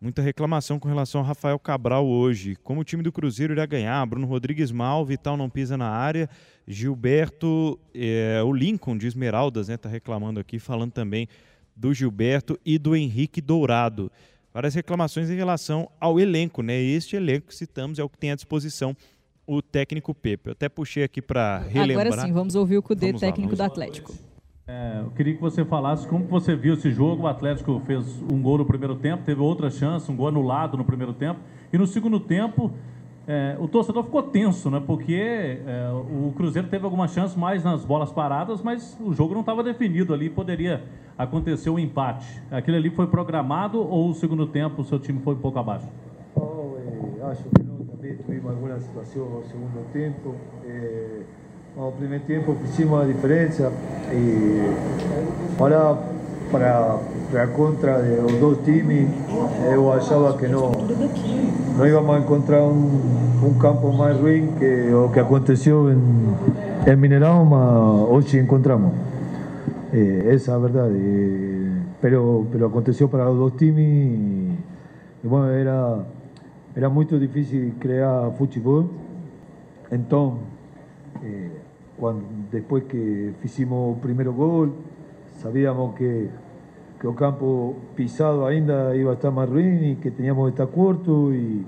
Muita reclamação com relação ao Rafael Cabral hoje. Como o time do Cruzeiro irá ganhar? Bruno Rodrigues mal, Vital não pisa na área. Gilberto, é, o Lincoln de Esmeraldas, né? Tá reclamando aqui, falando também do Gilberto e do Henrique Dourado. Várias reclamações em relação ao elenco, né? Este elenco que citamos é o que tem à disposição o técnico Pepe. Eu até puxei aqui para relembrar. Agora sim, vamos ouvir o Cudê, técnico lá, do Atlético. É, eu queria que você falasse como você viu esse jogo. O Atlético fez um gol no primeiro tempo, teve outra chance, um gol anulado no primeiro tempo. E no segundo tempo, é, o torcedor ficou tenso, né? Porque é, o Cruzeiro teve alguma chance mais nas bolas paradas, mas o jogo não estava definido ali, poderia acontecer um empate. Aquele ali foi programado ou o segundo tempo o seu time foi um pouco abaixo? Oh, eh, acho que não, também tivemos alguma situação no segundo tempo. Eh, no primeiro tempo fizemos a diferença e agora para, para contra de los dos times, eu achava que não, não íamos a encontrar um, um campo mais ruim que o que aconteceu em, em Mineirão, mas hoje encontramos. Eh, essa é a verdade. Eh, pero, pero aconteceu para os dois times e, e bueno, era, era muito difícil criar futebol. Então, eh, quando, depois que fizemos o primeiro gol, sabíamos que que campo pisado ainda iba a estar más ruim y que teníamos que estar corto y,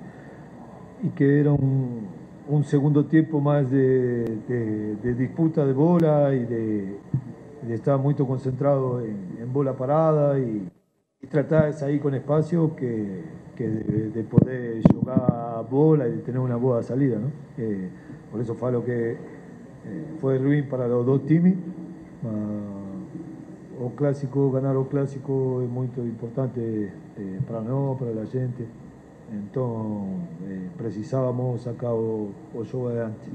y que era un, un, segundo tiempo más de, de, de, disputa de bola y de, de estar muy concentrado en, en bola parada y, y, tratar de salir con espacio que, que de, poder jugar bola y de tener una buena salida. ¿no? Eh, por eso falo que eh, fue ruim para los dos times. O clásico, ganar o clásico es muy importante eh, para nosotros, para la gente. Então, é, precisávamos sacar o, o jogo adiante.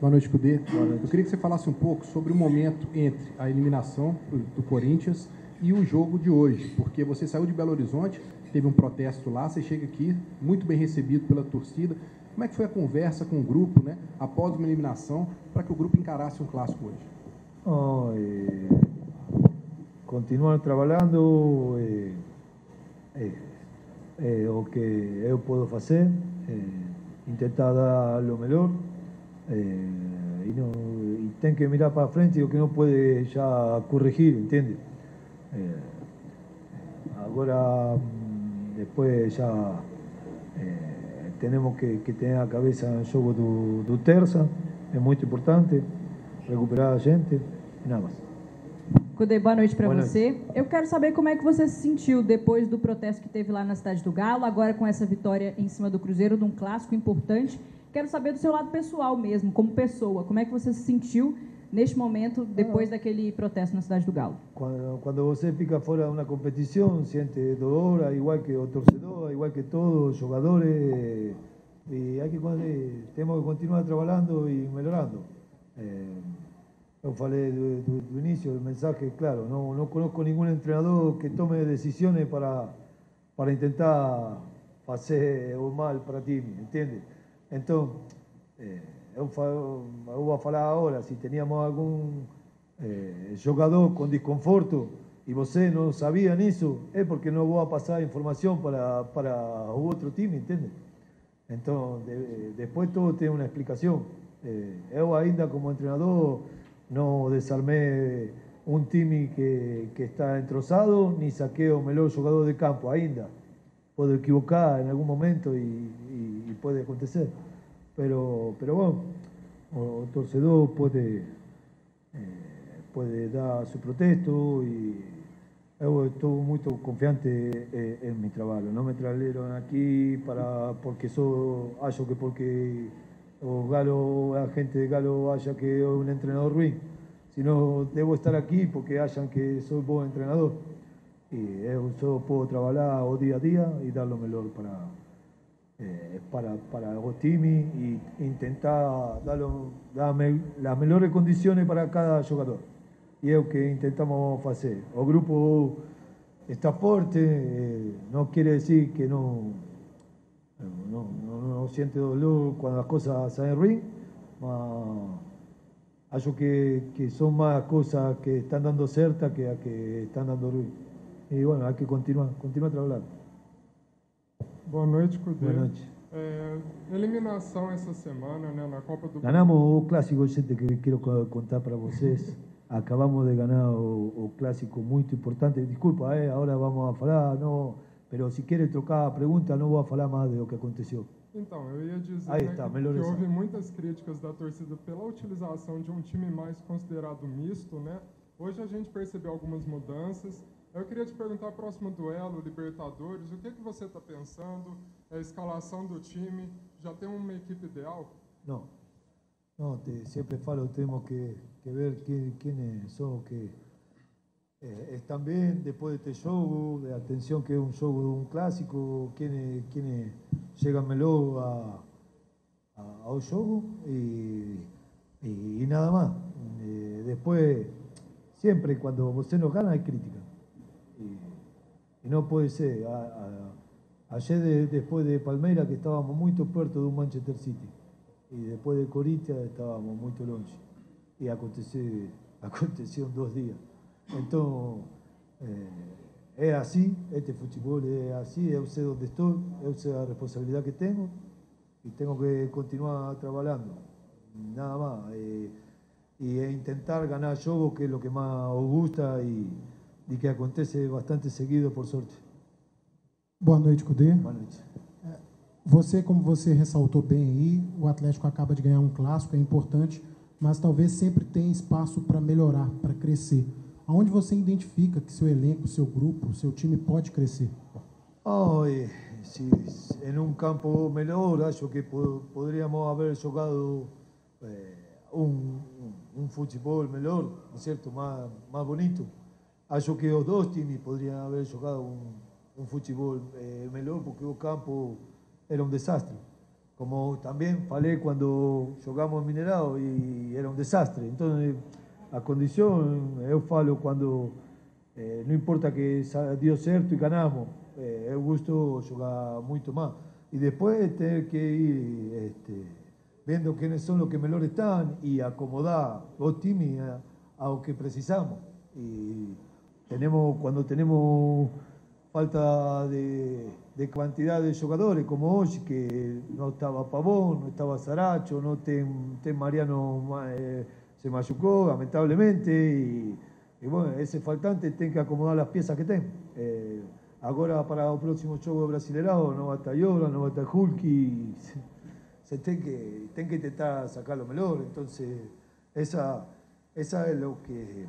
Boa noite, Cudê. Eu queria que você falasse um pouco sobre o momento entre a eliminação do Corinthians e o jogo de hoje, porque você saiu de Belo Horizonte, teve um protesto lá, você chega aqui, muito bem recebido pela torcida. Como é que foi a conversa com o grupo, né, após uma eliminação, para que o grupo encarasse um clássico hoje? Oh, eh, continuar trabalhando, eh, eh, eh, o que eu posso fazer, eh, tentar dar o melhor eh, e, não, e que mirar para frente o que não pode já corrigir, entende? Eh, agora, depois já temos que, que ter a cabeça no jogo do, terça, é muito importante recuperar a gente e nada mais. Cudê, boa noite para você. Noite. Eu quero saber como é que você se sentiu depois do protesto que teve lá na cidade do Galo, agora com essa vitória em cima do Cruzeiro, num clássico importante. Quero saber do seu lado pessoal mesmo, como pessoa. Como é que você se sentiu neste momento, depois daquele protesto na cidade do Galo? Quando, quando você fica fora de uma competição, sente dor, igual que o torcedor, igual que todos os jogadores. E hay que, temos que continuar trabalhando e melhorando. Eh, Eu falei do, do, do início do mensaje, claro, não, não conozco nenhum treinador que tome decisões para, para tentar fazer o mal para time, entende? Então, eh, eu, eu, vou falar agora, se teníamos algum eh, jogador com desconforto e você não sabia nisso, é porque não vou passar informação para, para o outro time, entende? Então, de, depois todo tem uma explicação. Eh, eu ainda como treinador no desarmé un time que, que está entrosado, ni saqué o melhor jugador de campo ainda. Puedo equivocar en algún momento y, y, puede acontecer. Pero, pero bueno, o, torcedor puede, eh, puede dar su protesto y eu estou muito confiante en, en mi trabajo. No me trajeron aquí para, porque acho que porque o Galo, a gente de Galo haya que un entrenador ruin, sino debo estar aquí porque hayan que soy buen entrenador. Y yo puedo trabajar día a día y dar lo mejor para, eh, para, para los times y intentar dar las mejores condiciones para cada jugador. Y es lo que intentamos hacer. El grupo está fuerte, eh, no quiere decir que no no, no, no siente dolor cuando las cosas salen ruin, acho que, que son más cosas que están dando certa que a que están dando ruim. E bueno, hay que continuar, continuar trabalhando. Boa noite, Cudê. Boa noite. É, eliminação essa semana, né, na Copa do Ganhamos o clássico, gente, que quero contar para vocês. Acabamos de ganhar o, o clássico muito importante. Desculpa, eh, agora vamos a falar, não Pero se quer trocar a pergunta, não vou falar mais do que aconteceu. Então, eu ia dizer Aí né, tá, que, que houve muitas críticas da torcida pela utilização de um time mais considerado misto, né? Hoje a gente percebeu algumas mudanças. Eu queria te perguntar, próximo duelo, Libertadores, o que, que você está pensando? A escalação do time, já tem uma equipe ideal? Não. Não, te, sempre falo, temos que, que ver quem, quem são que eh, también después de este show, de atención que es un show de un clásico, quienes, quienes llegan melo a, a, show y, nada más. Eh, después, siempre cuando usted nos gana hay crítica. Y, no puede ser. A, ayer después de Palmeira que estábamos muy puerto de un Manchester City y después de Corinthians estábamos muy longe y aconteció, en dos días. Então, é, é assim, este futebol é assim, eu sei onde estou, eu sei a responsabilidade que tenho e tenho que continuar trabalhando, nada mais. E, e tentar ganhar jogo, que é o que mais nos gusta e, que acontece bastante seguido, por sorte. Boa noite, Cudê. Boa noite. Você, como você ressaltou bem aí, o Atlético acaba de ganhar um clássico, é importante, mas talvez sempre tenha espaço para melhorar, para crescer aonde você identifica que seu elenco, seu grupo, seu time pode crescer? Oh, em um campo melhor, acho que poderíamos haver jogado eh, um, futebol melhor, certo? Mais, bonito. Acho que os dois times poderiam haver jogado um, futebol eh, melhor, porque o campo era um desastre. Como também falei quando jogamos Mineral e era um desastre. Então, a condição, eu falo quando eh, não importa que deu certo e ganamos, eh, eu gosto jogar muito mais. E depois ter que ir este, vendo são os que melhor estão e acomodar o time a, ao que precisamos. E tenemos, quando tenemos falta de, de cantidad de jugadores como hoy, que no estaba Pavón, no estaba Saracho, no ten, ten Mariano eh, se machucó lamentablemente y, y, bueno, ese faltante tiene que acomodar las piezas que tiene. Eh, agora para o próximo jogo brasileirão não vai estar Yola, não vai estar Hulk e se tem que, tem que tentar sacar lo melhor. Entonces, esa, esa es lo que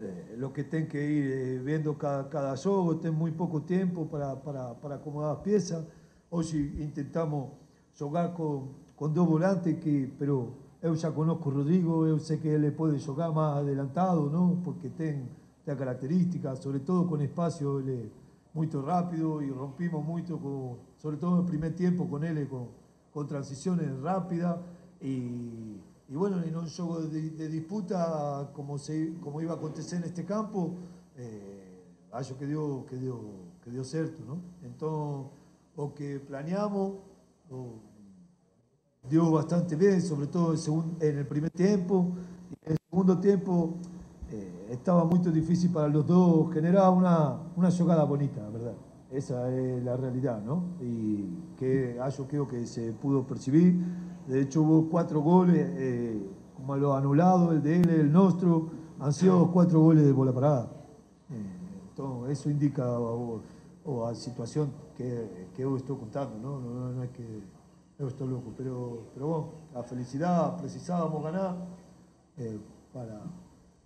eh, lo que tem que ir eh, vendo cada, cada jogo, tem muito pouco tempo para, para, para acomodar as peças. Hoje intentamos jogar com, com dois volantes, que, pero eu já conozco o Rodrigo, eu sei que ele pode jogar mais adelantado, não? porque tem, tem a característica, sobretudo com espaço, ele é muito rápido e rompimos muito, com, sobretudo no primeiro tempo com ele, com, com transições rápidas e y bueno, en un juego de, de, disputa como, se, como iba a acontecer en este campo, eh, acho que dio, que dio, que dio cierto, ¿no? Entonces, lo que planeamos o, dio bastante bien, sobre todo en, el primer tiempo. En el segundo tiempo eh, estaba muy difícil para los dos, generaba una, una jugada bonita, ¿verdad? Esa es la realidad, ¿no? Y que yo creo que se pudo percibir. De hecho, hubo cuatro goles, eh, como lo anulado, el de él, el nuestro, han sido cuatro goles de bola parada. Eh, eso indica o, la situación que, que yo estoy contando, ¿no? No, no, es que yo estoy loco, pero, pero bueno, la felicidad, precisábamos ganar eh, para,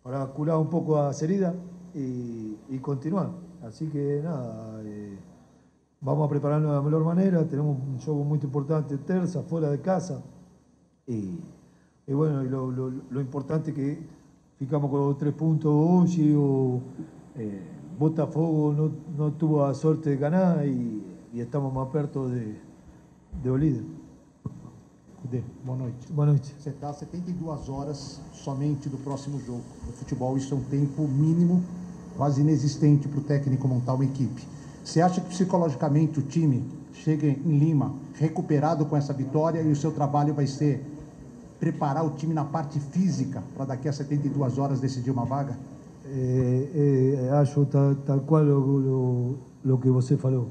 para curar un poco las heridas y, continuar. Así que nada, vamos a prepararnos de la mejor manera, tenemos un juego muy importante, terza, fuera de casa. Y, bueno, lo, lo, importante es que ficamos con los tres puntos hoy, o, eh, Botafogo no, no, tuvo la suerte de ganar y, estamos más perto de, de. Cudê, boa noite. Boa noite. Você está 72 horas somente do próximo jogo. No futebol, isso é um tempo mínimo, quase inexistente para o técnico montar uma equipe. Você acha que psicologicamente o time chega em Lima recuperado com essa vitória e o seu trabalho vai ser preparar o time na parte física para daqui a 72 horas decidir uma vaga? É, é, acho tal, tal qual o, o, o que você falou.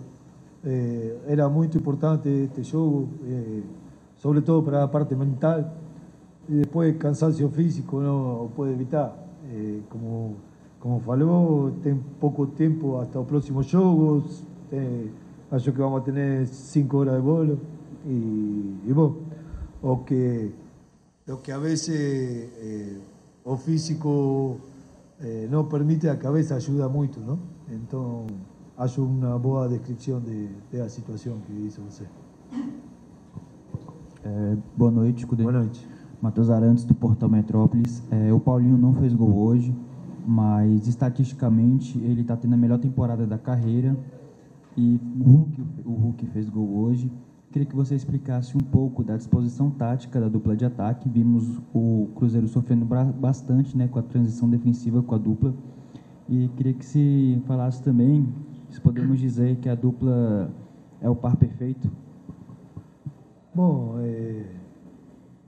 É, era muito importante este jogo, é, sobretudo para a parte mental. E depois, cansancio físico não pode evitar. É, como como falou, tem pouco tempo até os próximos jogos. Tem, acho que vamos ter cinco horas de bolo. E, e bom, o que, o que a vezes eh, o físico eh, não permite, a cabeça ajuda muito, não? Então, acho uma boa descrição de, da situação que disse você. É, boa noite, Cudê. Boa noite. Matheus Arantes, do Portal Metrópolis. É, o Paulinho não fez gol hoje, mas estatisticamente ele está tendo a melhor temporada da carreira e o Hulk, o Hulk fez gol hoje. Queria que você explicasse um pouco da disposição tática da dupla de ataque. Vimos o Cruzeiro sofrendo bastante né, com a transição defensiva com a dupla. E queria que se falasse também, se podemos dizer que a dupla é o par perfeito. Bom, é,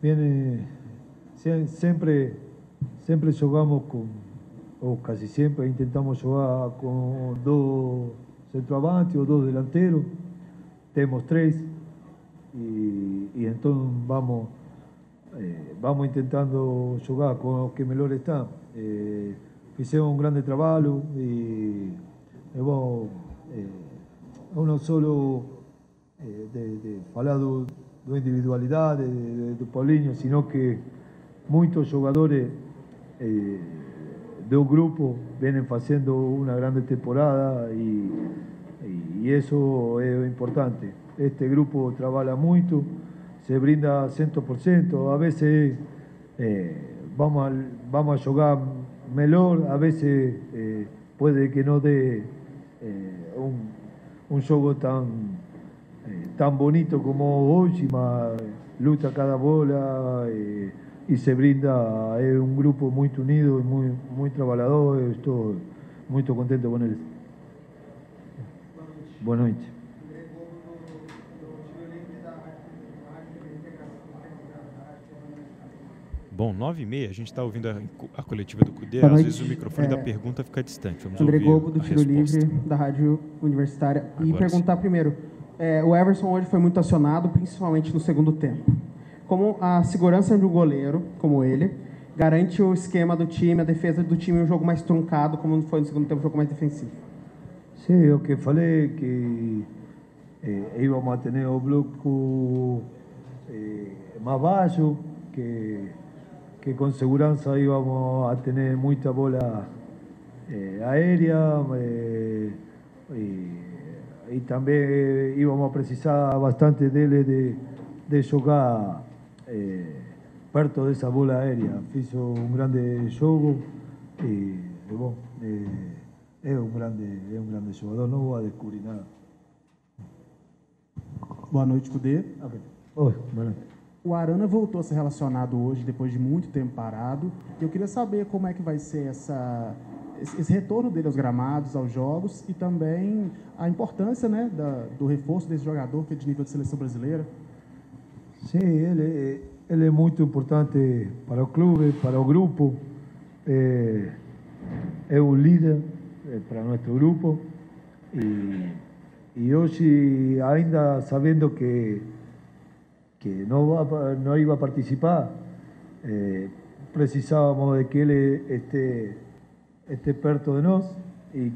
viene, sempre, sempre jogamos com o casi siempre intentamos jugar con dos centroavantes o dos delanteros, tenemos tres y, entonces vamos eh, vamos intentando jugar con los que mejor están. Eh, hicimos un grande trabajo y hemos eh, uno solo eh, de, de falar de, individualidad de, de, Paulinho, sino que muchos jugadores eh, de un grupo vienen haciendo una grande temporada y, y eso es importante. Este grupo trabaja mucho, se brinda 100%, a veces vamos, a, vamos a jugar mejor, a veces puede que no dé un, un juego tan, tan bonito como hoy, mas lucha cada bola y se brinda, es un grupo muy unido y muy, muy trabajador, estoy muy contento con él. Boa noite. Bom, 9 e meia, a gente está ouvindo a, a, coletiva do CUDE, às vezes o microfone é, da pergunta fica distante. Vamos André ouvir Gobo, do Tiro Livre, da Rádio Universitária. Agora e perguntar sim. primeiro, é, o Everson hoje foi muito acionado, principalmente no segundo tempo. Como a segurança de um goleiro, como ele, garante o esquema do time, a defesa do time, um jogo mais truncado, como foi no segundo tempo, um jogo mais defensivo? Sim, eu que falei que eh, a ter o bloco eh, mais baixo, que, que com segurança íbamos a ter muita bola eh, aérea e, e, também íbamos a precisar bastante dele de, de jogar perto dessa bola aérea. Fiz um grande jogo e, e bom, é um grande, é um grande jogador, não vou a descobrir nada. Boa noite, Cudê. Oi, boa noite. O Arana voltou a ser relacionado hoje, depois de muito tempo parado. Eu queria saber como é que vai ser essa, esse retorno dele aos gramados, aos jogos, e também a importância né, da, do reforço desse jogador, que é de nível de seleção brasileira. Sim, ele, ele é muito importante para o clube, para o grupo. É, é um líder Eh, para nuestro grupo y, y hoy ainda sabiendo que, que no, va, no iba a participar, eh, precisábamos de que él esté, esté perto de nos y,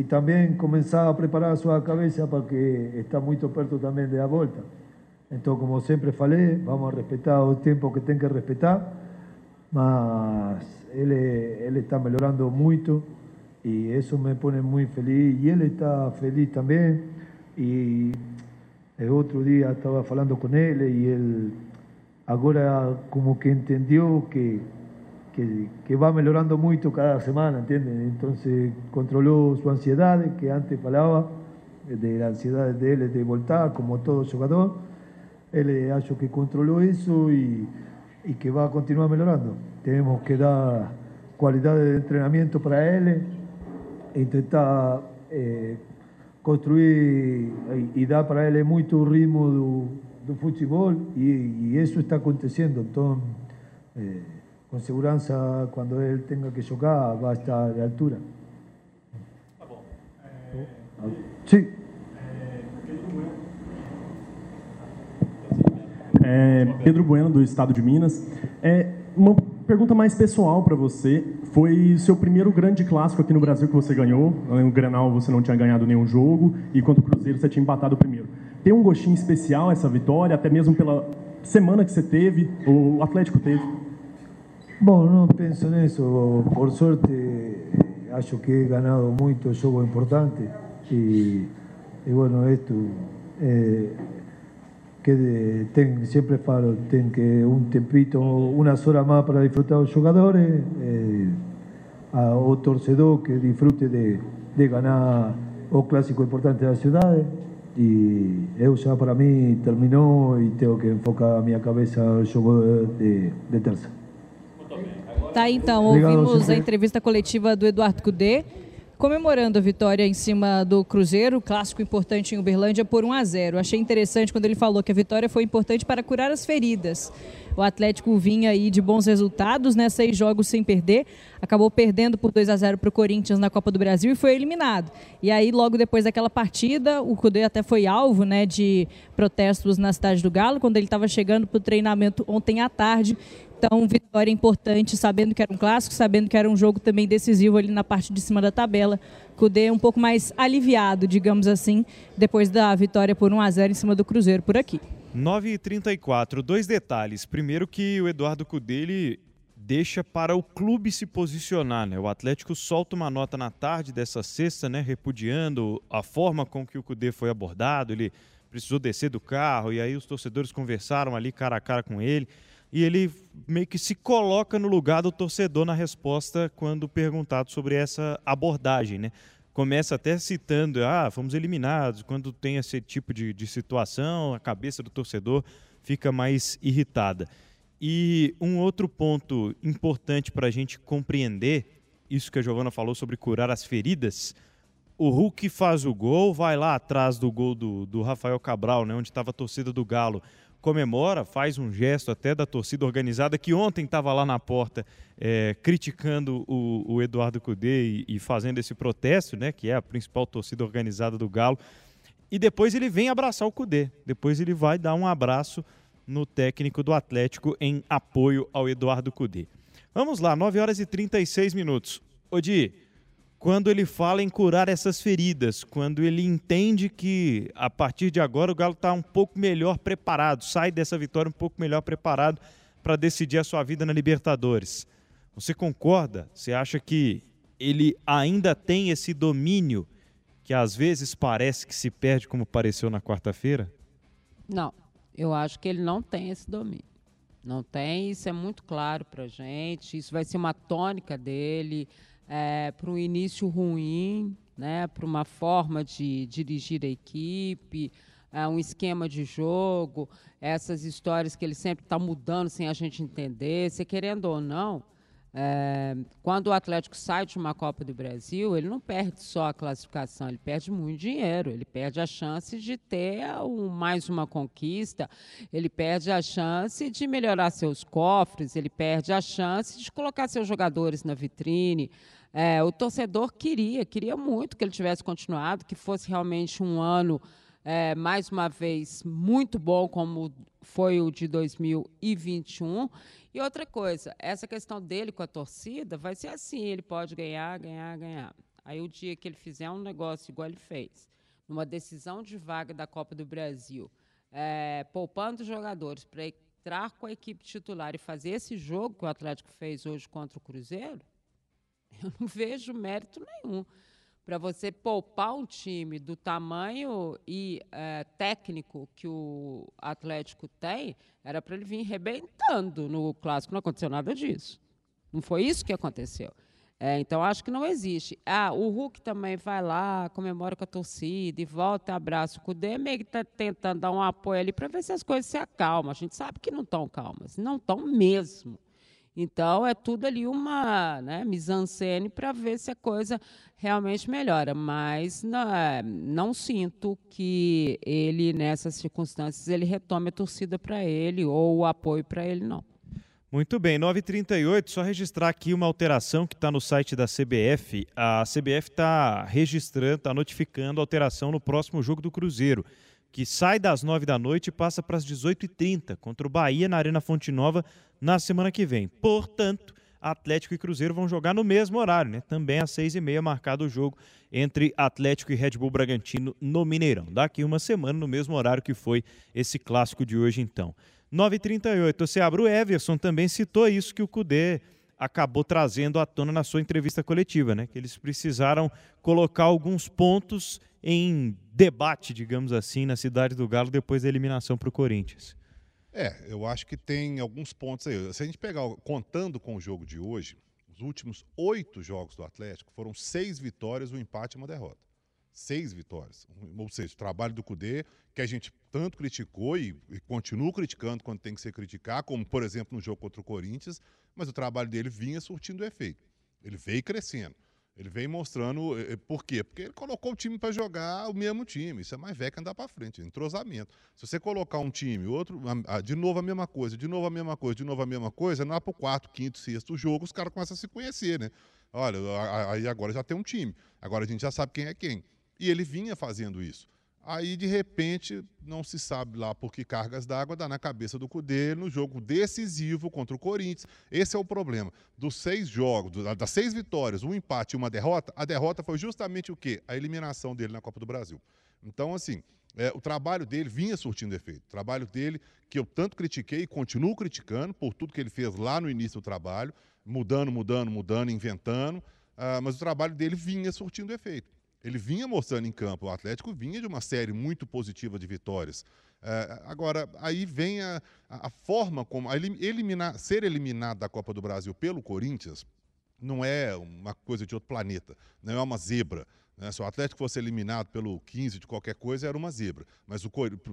y también comenzaba a preparar su cabeza porque está muy perto también de la vuelta. Entonces, como siempre falé, vamos a respetar el tiempo que tenga que respetar, mas él, él está mejorando mucho y eso me pone muy feliz y él está feliz también y el otro día estaba hablando con él y él ahora como que entendió que, que, que va mejorando mucho cada semana, ¿entiendes? Entonces controló su ansiedad, que antes falaba de la ansiedad de él de voltar, como todo jugador. Él ha hecho que controló eso y, y que va a continuar mejorando. Tenemos que dar cualidad de entrenamiento para él intentar eh, construir e dar para ele muito ritmo do, do futebol e, e isso está acontecendo. Então, eh, segurança, quando ele tenha que jogar, vai estar à altura. Tá bom. Sim. É, Pedro Bueno, do Estado de Minas. É, uma pergunta mais pessoal para você. Foi seu primeiro grande clássico aqui no Brasil que você ganhou. No Grenal você não tinha ganhado nenhum jogo e contra o Cruzeiro você tinha empatado o primeiro. Tem um gostinho especial essa vitória, até mesmo pela semana que você teve, o Atlético teve? Bom, não penso nisso. Por sorte, acho que he ganado muito jogo importante e, e bueno, esto eh, que ten, sempre falo, ten que un tempito, unas horas más para disfrutar los jugadores, eh, a, o torcedor que disfrute de, de ganar o clásico importante da cidade e eu já para mim terminou e tenho que enfocar a minha cabeça no jogo de, de terça. Tá, então, ouvimos a entrevista coletiva do Eduardo Cudê comemorando a vitória em cima do Cruzeiro, clássico importante em Uberlândia por 1 a 0. Achei interessante quando ele falou que a vitória foi importante para curar as feridas. O Atlético vinha aí de bons resultados, né? Seis jogos sem perder. Acabou perdendo por 2 a 0 para o Corinthians na Copa do Brasil e foi eliminado. E aí, logo depois daquela partida, o Cudê até foi alvo né, de protestos na cidade do Galo, quando ele estava chegando para o treinamento ontem à tarde. Então, vitória importante, sabendo que era um clássico, sabendo que era um jogo também decisivo ali na parte de cima da tabela. Cudê um pouco mais aliviado, digamos assim, depois da vitória por 1 a 0 em cima do Cruzeiro por aqui. 9h34, dois detalhes. Primeiro que o Eduardo Cudê, deixa para o clube se posicionar, né? O Atlético solta uma nota na tarde dessa sexta, né, repudiando a forma com que o Cudê foi abordado, ele precisou descer do carro e aí os torcedores conversaram ali cara a cara com ele e ele meio que se coloca no lugar do torcedor na resposta quando perguntado sobre essa abordagem, né? Começa até citando, ah, fomos eliminados. Quando tem esse tipo de, de situação, a cabeça do torcedor fica mais irritada. E um outro ponto importante para a gente compreender, isso que a Giovana falou sobre curar as feridas, o Hulk faz o gol, vai lá atrás do gol do, do Rafael Cabral, né, onde estava a torcida do Galo, comemora, faz um gesto até da torcida organizada, que ontem estava lá na porta é, criticando o, o, Eduardo Cudê e, e, fazendo esse protesto, né, que é a principal torcida organizada do Galo. E depois ele vem abraçar o Cudê. Depois ele vai dar um abraço no técnico do Atlético em apoio ao Eduardo Cudê. Vamos lá, 9 horas e 36 minutos. Odi, quando ele fala em curar essas feridas, quando ele entende que a partir de agora o Galo está um pouco melhor preparado, sai dessa vitória um pouco melhor preparado para decidir a sua vida na Libertadores. Você concorda? Você acha que ele ainda tem esse domínio que às vezes parece que se perde como pareceu na quarta-feira? Não. Eu acho que ele não tem esse domínio. Não tem, isso é muito claro para gente. Isso vai ser uma tônica dele é, para um início ruim, né, para uma forma de dirigir a equipe, é, um esquema de jogo, essas histórias que ele sempre está mudando sem a gente entender. Se querendo ou não, é, quando o Atlético sai de uma Copa do Brasil, ele não perde só a classificação, ele perde muito dinheiro, ele perde a chance de ter um, mais uma conquista, ele perde a chance de melhorar seus cofres, ele perde a chance de colocar seus jogadores na vitrine. É, o torcedor queria, queria muito que ele tivesse continuado, que fosse realmente um ano, é, mais uma vez, muito bom, como foi o de 2021. E outra coisa, essa questão dele com a torcida vai ser assim: ele pode ganhar, ganhar, ganhar. Aí o dia que ele fizer um negócio igual ele fez, numa decisão de vaga da Copa do Brasil, é, poupando jogadores para entrar com a equipe titular e fazer esse jogo que o Atlético fez hoje contra o Cruzeiro, eu não vejo mérito nenhum para você poupar um time do tamanho e é, técnico que o Atlético tem, era para ele vir rebentando no clássico. Não aconteceu nada disso. Não foi isso que aconteceu. É, então, acho que não existe. Ah, o Hulk também vai lá, comemora com a torcida e volta abraça o Cudê, meio que está tentando dar um apoio ali para ver se as coisas se acalmam. A gente sabe que não estão calmas. Não estão mesmo. Então, é tudo ali uma né, mise-en-scène para ver se a coisa realmente melhora. Mas não, não, sinto que ele, nessas circunstâncias, ele retome a torcida para ele ou o apoio para ele, não. Muito bem, 9h38, só registrar aqui uma alteração que está no site da CBF. A CBF está registrando, está notificando alteração no próximo jogo do Cruzeiro que sai das 9 da noite e passa para as 18h30 contra o Bahia na Arena Fonte Nova na semana que vem. Portanto, Atlético e Cruzeiro vão jogar no mesmo horário, né? Também às 6h30 marcado o jogo entre Atlético e Red Bull Bragantino no Mineirão. Daqui uma semana, no mesmo horário que foi esse clássico de hoje, então. 9h38, você abre o Everson também citou isso que o Cudê acabou trazendo à tona na sua entrevista coletiva, né? Que eles precisaram colocar alguns pontos em debate, digamos assim, na cidade do Galo depois da eliminação para o Corinthians? É, eu acho que tem alguns pontos aí. Se a gente pegar, contando com o jogo de hoje, os últimos oito jogos do Atlético foram seis vitórias, um empate e uma derrota. Seis vitórias. Ou seja, o trabalho do Cudê, que a gente tanto criticou e, e continua criticando quando tem que ser criticar, como, por exemplo, no jogo contra o Corinthians, mas o trabalho dele vinha surtindo efeito. Ele veio crescendo. Ele vem mostrando. Eh, eh, por quê? Porque ele colocou o time para jogar o mesmo time. Isso é mais velho que andar para frente, entrosamento. Se você colocar um time, outro, de novo a mesma coisa, de novo a mesma coisa, de novo a mesma coisa, não é para o quarto, quinto, sexto jogo, os caras começam a se conhecer, né? Olha, aí agora já tem um time. Agora a gente já sabe quem é quem. E ele vinha fazendo isso. Aí, de repente, não se sabe lá por que cargas d'água dá na cabeça do Cudê no jogo decisivo contra o Corinthians. Esse é o problema. Dos seis jogos, das seis vitórias, um empate e uma derrota, a derrota foi justamente o quê? A eliminação dele na Copa do Brasil. Então, assim, é, o trabalho dele vinha surtindo efeito. O trabalho dele, que eu tanto critiquei e continuo criticando por tudo que ele fez lá no início do trabalho, mudando, mudando, mudando, inventando, uh, mas o trabalho dele vinha surtindo efeito ele vinha mostrando em campo. O Atlético vinha de uma série muito positiva de vitórias. É, agora, aí vem a, a forma como. A eliminar, ser eliminado da Copa do Brasil pelo Corinthians não é uma coisa de outro planeta, não é uma zebra. Né? Se o Atlético fosse eliminado pelo 15 de qualquer coisa, era uma zebra. Mas o,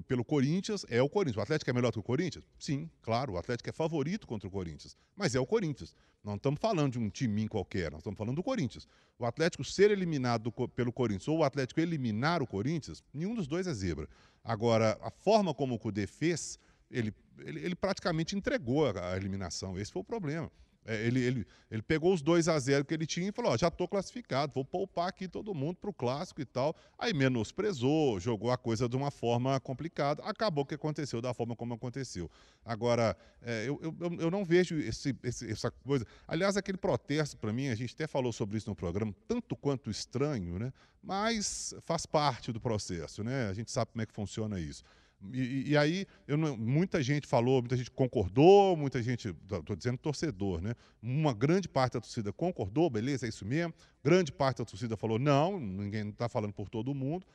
pelo Corinthians, é o Corinthians. O Atlético é melhor que o Corinthians? Sim, claro. O Atlético é favorito contra o Corinthians. Mas é o Corinthians. Não estamos falando de um timinho qualquer, nós estamos falando do Corinthians. O Atlético ser eliminado do, pelo Corinthians ou o Atlético eliminar o Corinthians, nenhum dos dois é zebra. Agora, a forma como o Cudê fez, ele, ele, ele praticamente entregou a, a eliminação. Esse foi o problema. É, ele, ele, ele pegou os 2 a 0 que ele tinha e falou: ó, já estou classificado, vou poupar aqui todo mundo para o clássico e tal. Aí menosprezou, jogou a coisa de uma forma complicada. Acabou que aconteceu da forma como aconteceu. Agora, é, eu, eu, eu não vejo esse, esse, essa coisa. Aliás, aquele protesto, para mim, a gente até falou sobre isso no programa, tanto quanto estranho, né? mas faz parte do processo. Né? A gente sabe como é que funciona isso. E, e aí, não, muita gente falou, muita gente concordou, muita gente, estou dizendo torcedor, né? Uma grande parte da torcida concordou, beleza, é isso mesmo. Grande parte da torcida falou, não, ninguém está falando por todo mundo.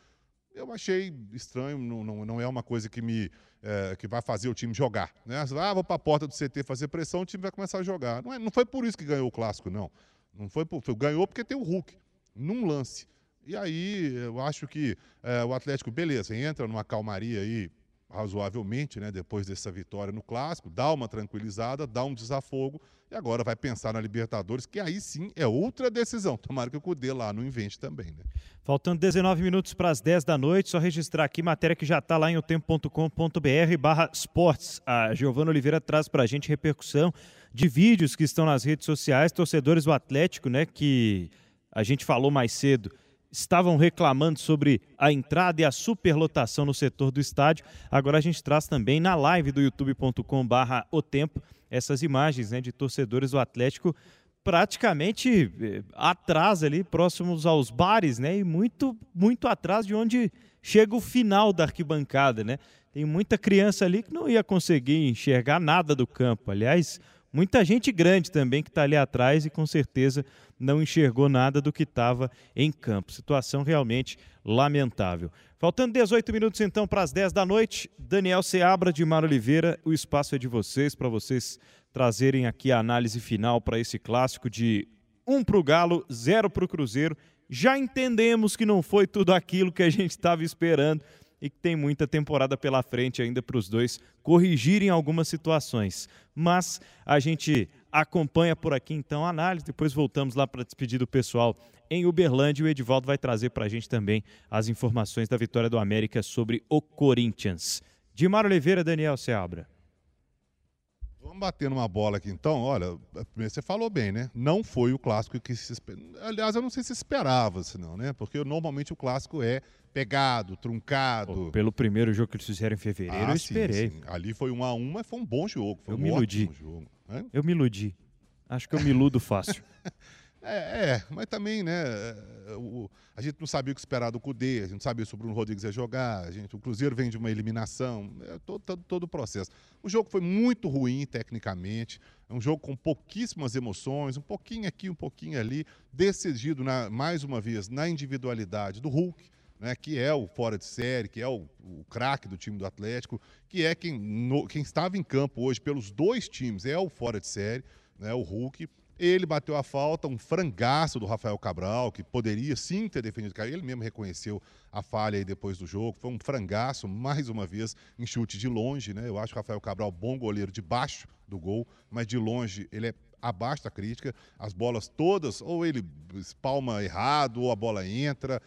Eu achei estranho, não, não, não é uma coisa que me é, que vai fazer o time jogar. Né? Ah, vou para a porta do CT fazer pressão, o time vai começar a jogar. Não, é, não foi por isso que ganhou o clássico, não. Não foi, por, foi ganhou porque tem o Hulk, num lance. E aí, eu acho que é, o Atlético, beleza, entra numa calmaria aí, razoavelmente, né, depois dessa vitória no Clássico, dá uma tranquilizada, dá um desafogo e agora vai pensar na Libertadores, que aí sim é outra decisão. Tomara que o Cudê lá não invente também. Né? Faltando 19 minutos para as 10 da noite, só registrar aqui matéria que já está lá em otempo.com.br barra esportes. A Giovana Oliveira traz para a gente repercussão de vídeos que estão nas redes sociais, torcedores do Atlético, né, que a gente falou mais cedo, estavam reclamando sobre a entrada e a superlotação no setor do estádio. Agora a gente traz também na live do youtube.com/barra o tempo essas imagens né, de torcedores do Atlético praticamente eh, atrás ali, próximos aos bares, né? E muito, muito atrás de onde chega o final da arquibancada, né? Tem muita criança ali que não ia conseguir enxergar nada do campo. Aliás, muita gente grande também que está ali atrás e com certeza não enxergou nada do que estava em campo. Situação realmente lamentável. Faltando 18 minutos então para as 10 da noite, Daniel Seabra de Mar Oliveira, o espaço é de vocês, para vocês trazerem aqui a análise final para esse clássico de 1 um para o Galo, 0 para o Cruzeiro. Já entendemos que não foi tudo aquilo que a gente estava esperando e que tem muita temporada pela frente ainda para os dois corrigirem algumas situações. Mas a gente acompanha por aqui então a análise, depois voltamos lá para despedir do pessoal em Uberlândia e o Edivaldo vai trazer para a gente também as informações da vitória do América sobre o Corinthians. Dimar Oliveira, Daniel Seabra. Vamos bater numa bola aqui então. Olha, você falou bem, né? Não foi o clássico que se Aliás, eu não sei se esperava, senão, né? Porque normalmente o clássico é pegado, truncado. Pô, pelo primeiro jogo que eles fizeram em fevereiro, ah, eu esperei. Sim, sim. Ali foi um a um, mas foi um bom jogo. Foi eu um me iludi. jogo. Né? Eu me iludi. Acho que eu me iludo fácil. É, é, mas também, né? O, a gente não sabia o que esperar do Cudê, a gente não sabia se o Bruno Rodrigues ia jogar, a gente, o Cruzeiro vem de uma eliminação, é todo, todo, todo, o processo. O jogo foi muito ruim tecnicamente, é um jogo com pouquíssimas emoções, um pouquinho aqui, um pouquinho ali, decidido, na, mais uma vez, na individualidade do Hulk, né, que é o fora de série, que é o, o craque do time do Atlético, que é quem, no, quem estava em campo hoje pelos dois times, é o fora de série, né, o Hulk. Ele bateu a falta, um frangaço do Rafael Cabral, que poderia sim ter defendido. Ele mesmo reconheceu a falha aí depois do jogo. Foi um frangaço, mais uma vez, em chute de longe. Né? Eu acho o Rafael Cabral bom goleiro de baixo do gol, mas de longe ele é abaixo da crítica. As bolas todas, ou ele espalma errado, ou a bola entra.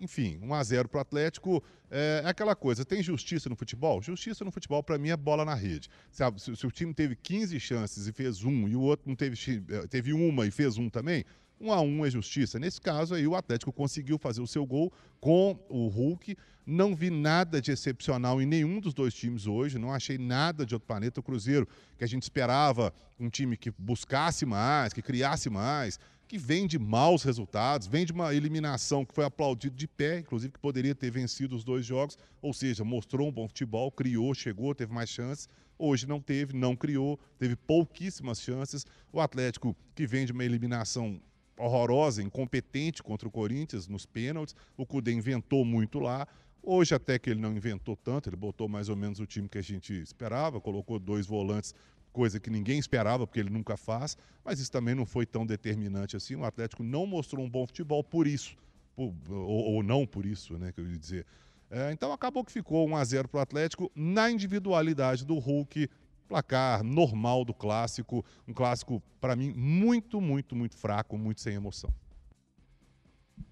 Enfim, 1 a 0 para o Atlético é, é, aquela coisa. Tem justiça no futebol? Justiça no futebol, para mim, é bola na rede. Se, a, se, se, o time teve 15 chances e fez um, e o outro não teve, é, teve uma e fez um também, um a um é justiça. Nesse caso aí, o Atlético conseguiu fazer o seu gol com o Hulk. Não vi nada de excepcional em nenhum dos dois times hoje. Não achei nada de outro planeta. O Cruzeiro, que a gente esperava um time que buscasse mais, que criasse mais, que vem de maus resultados, vem de uma eliminação que foi aplaudido de pé, inclusive que poderia ter vencido os dois jogos, ou seja, mostrou um bom futebol, criou, chegou, teve mais chances. Hoje não teve, não criou, teve pouquíssimas chances. O Atlético, que vem de uma eliminação horrorosa, incompetente contra o Corinthians nos pênaltis, o Cudê inventou muito lá. Hoje até que ele não inventou tanto, ele botou mais ou menos o time que a gente esperava, colocou dois volantes, coisa que ninguém esperava, porque ele nunca faz, mas isso também não foi tão determinante assim. O Atlético não mostrou um bom futebol por isso, por, ou, ou, não por isso, né, que eu ia dizer. É, então acabou que ficou 1 a 0 para o Atlético na individualidade do Hulk, placar normal do clássico, um clássico para mim muito, muito, muito fraco, muito sem emoção.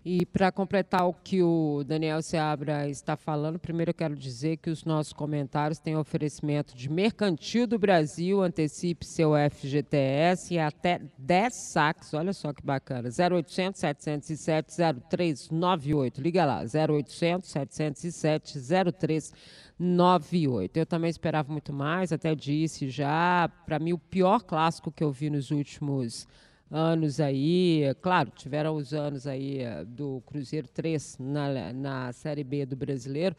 E para completar o que o Daniel Seabra está falando, primeiro eu quero dizer que os nossos comentários têm oferecimento de Mercantil do Brasil, antecipe seu FGTS e até 10 saques, olha só que bacana, 0800 707 0398, liga lá, 0800 707 0398. Eu também esperava muito mais, até disse já, para mim o pior clássico que eu vi nos últimos anos anos aí, claro, tiveram os anos aí eh, do Cruzeiro 3 na, na Série B do Brasileiro,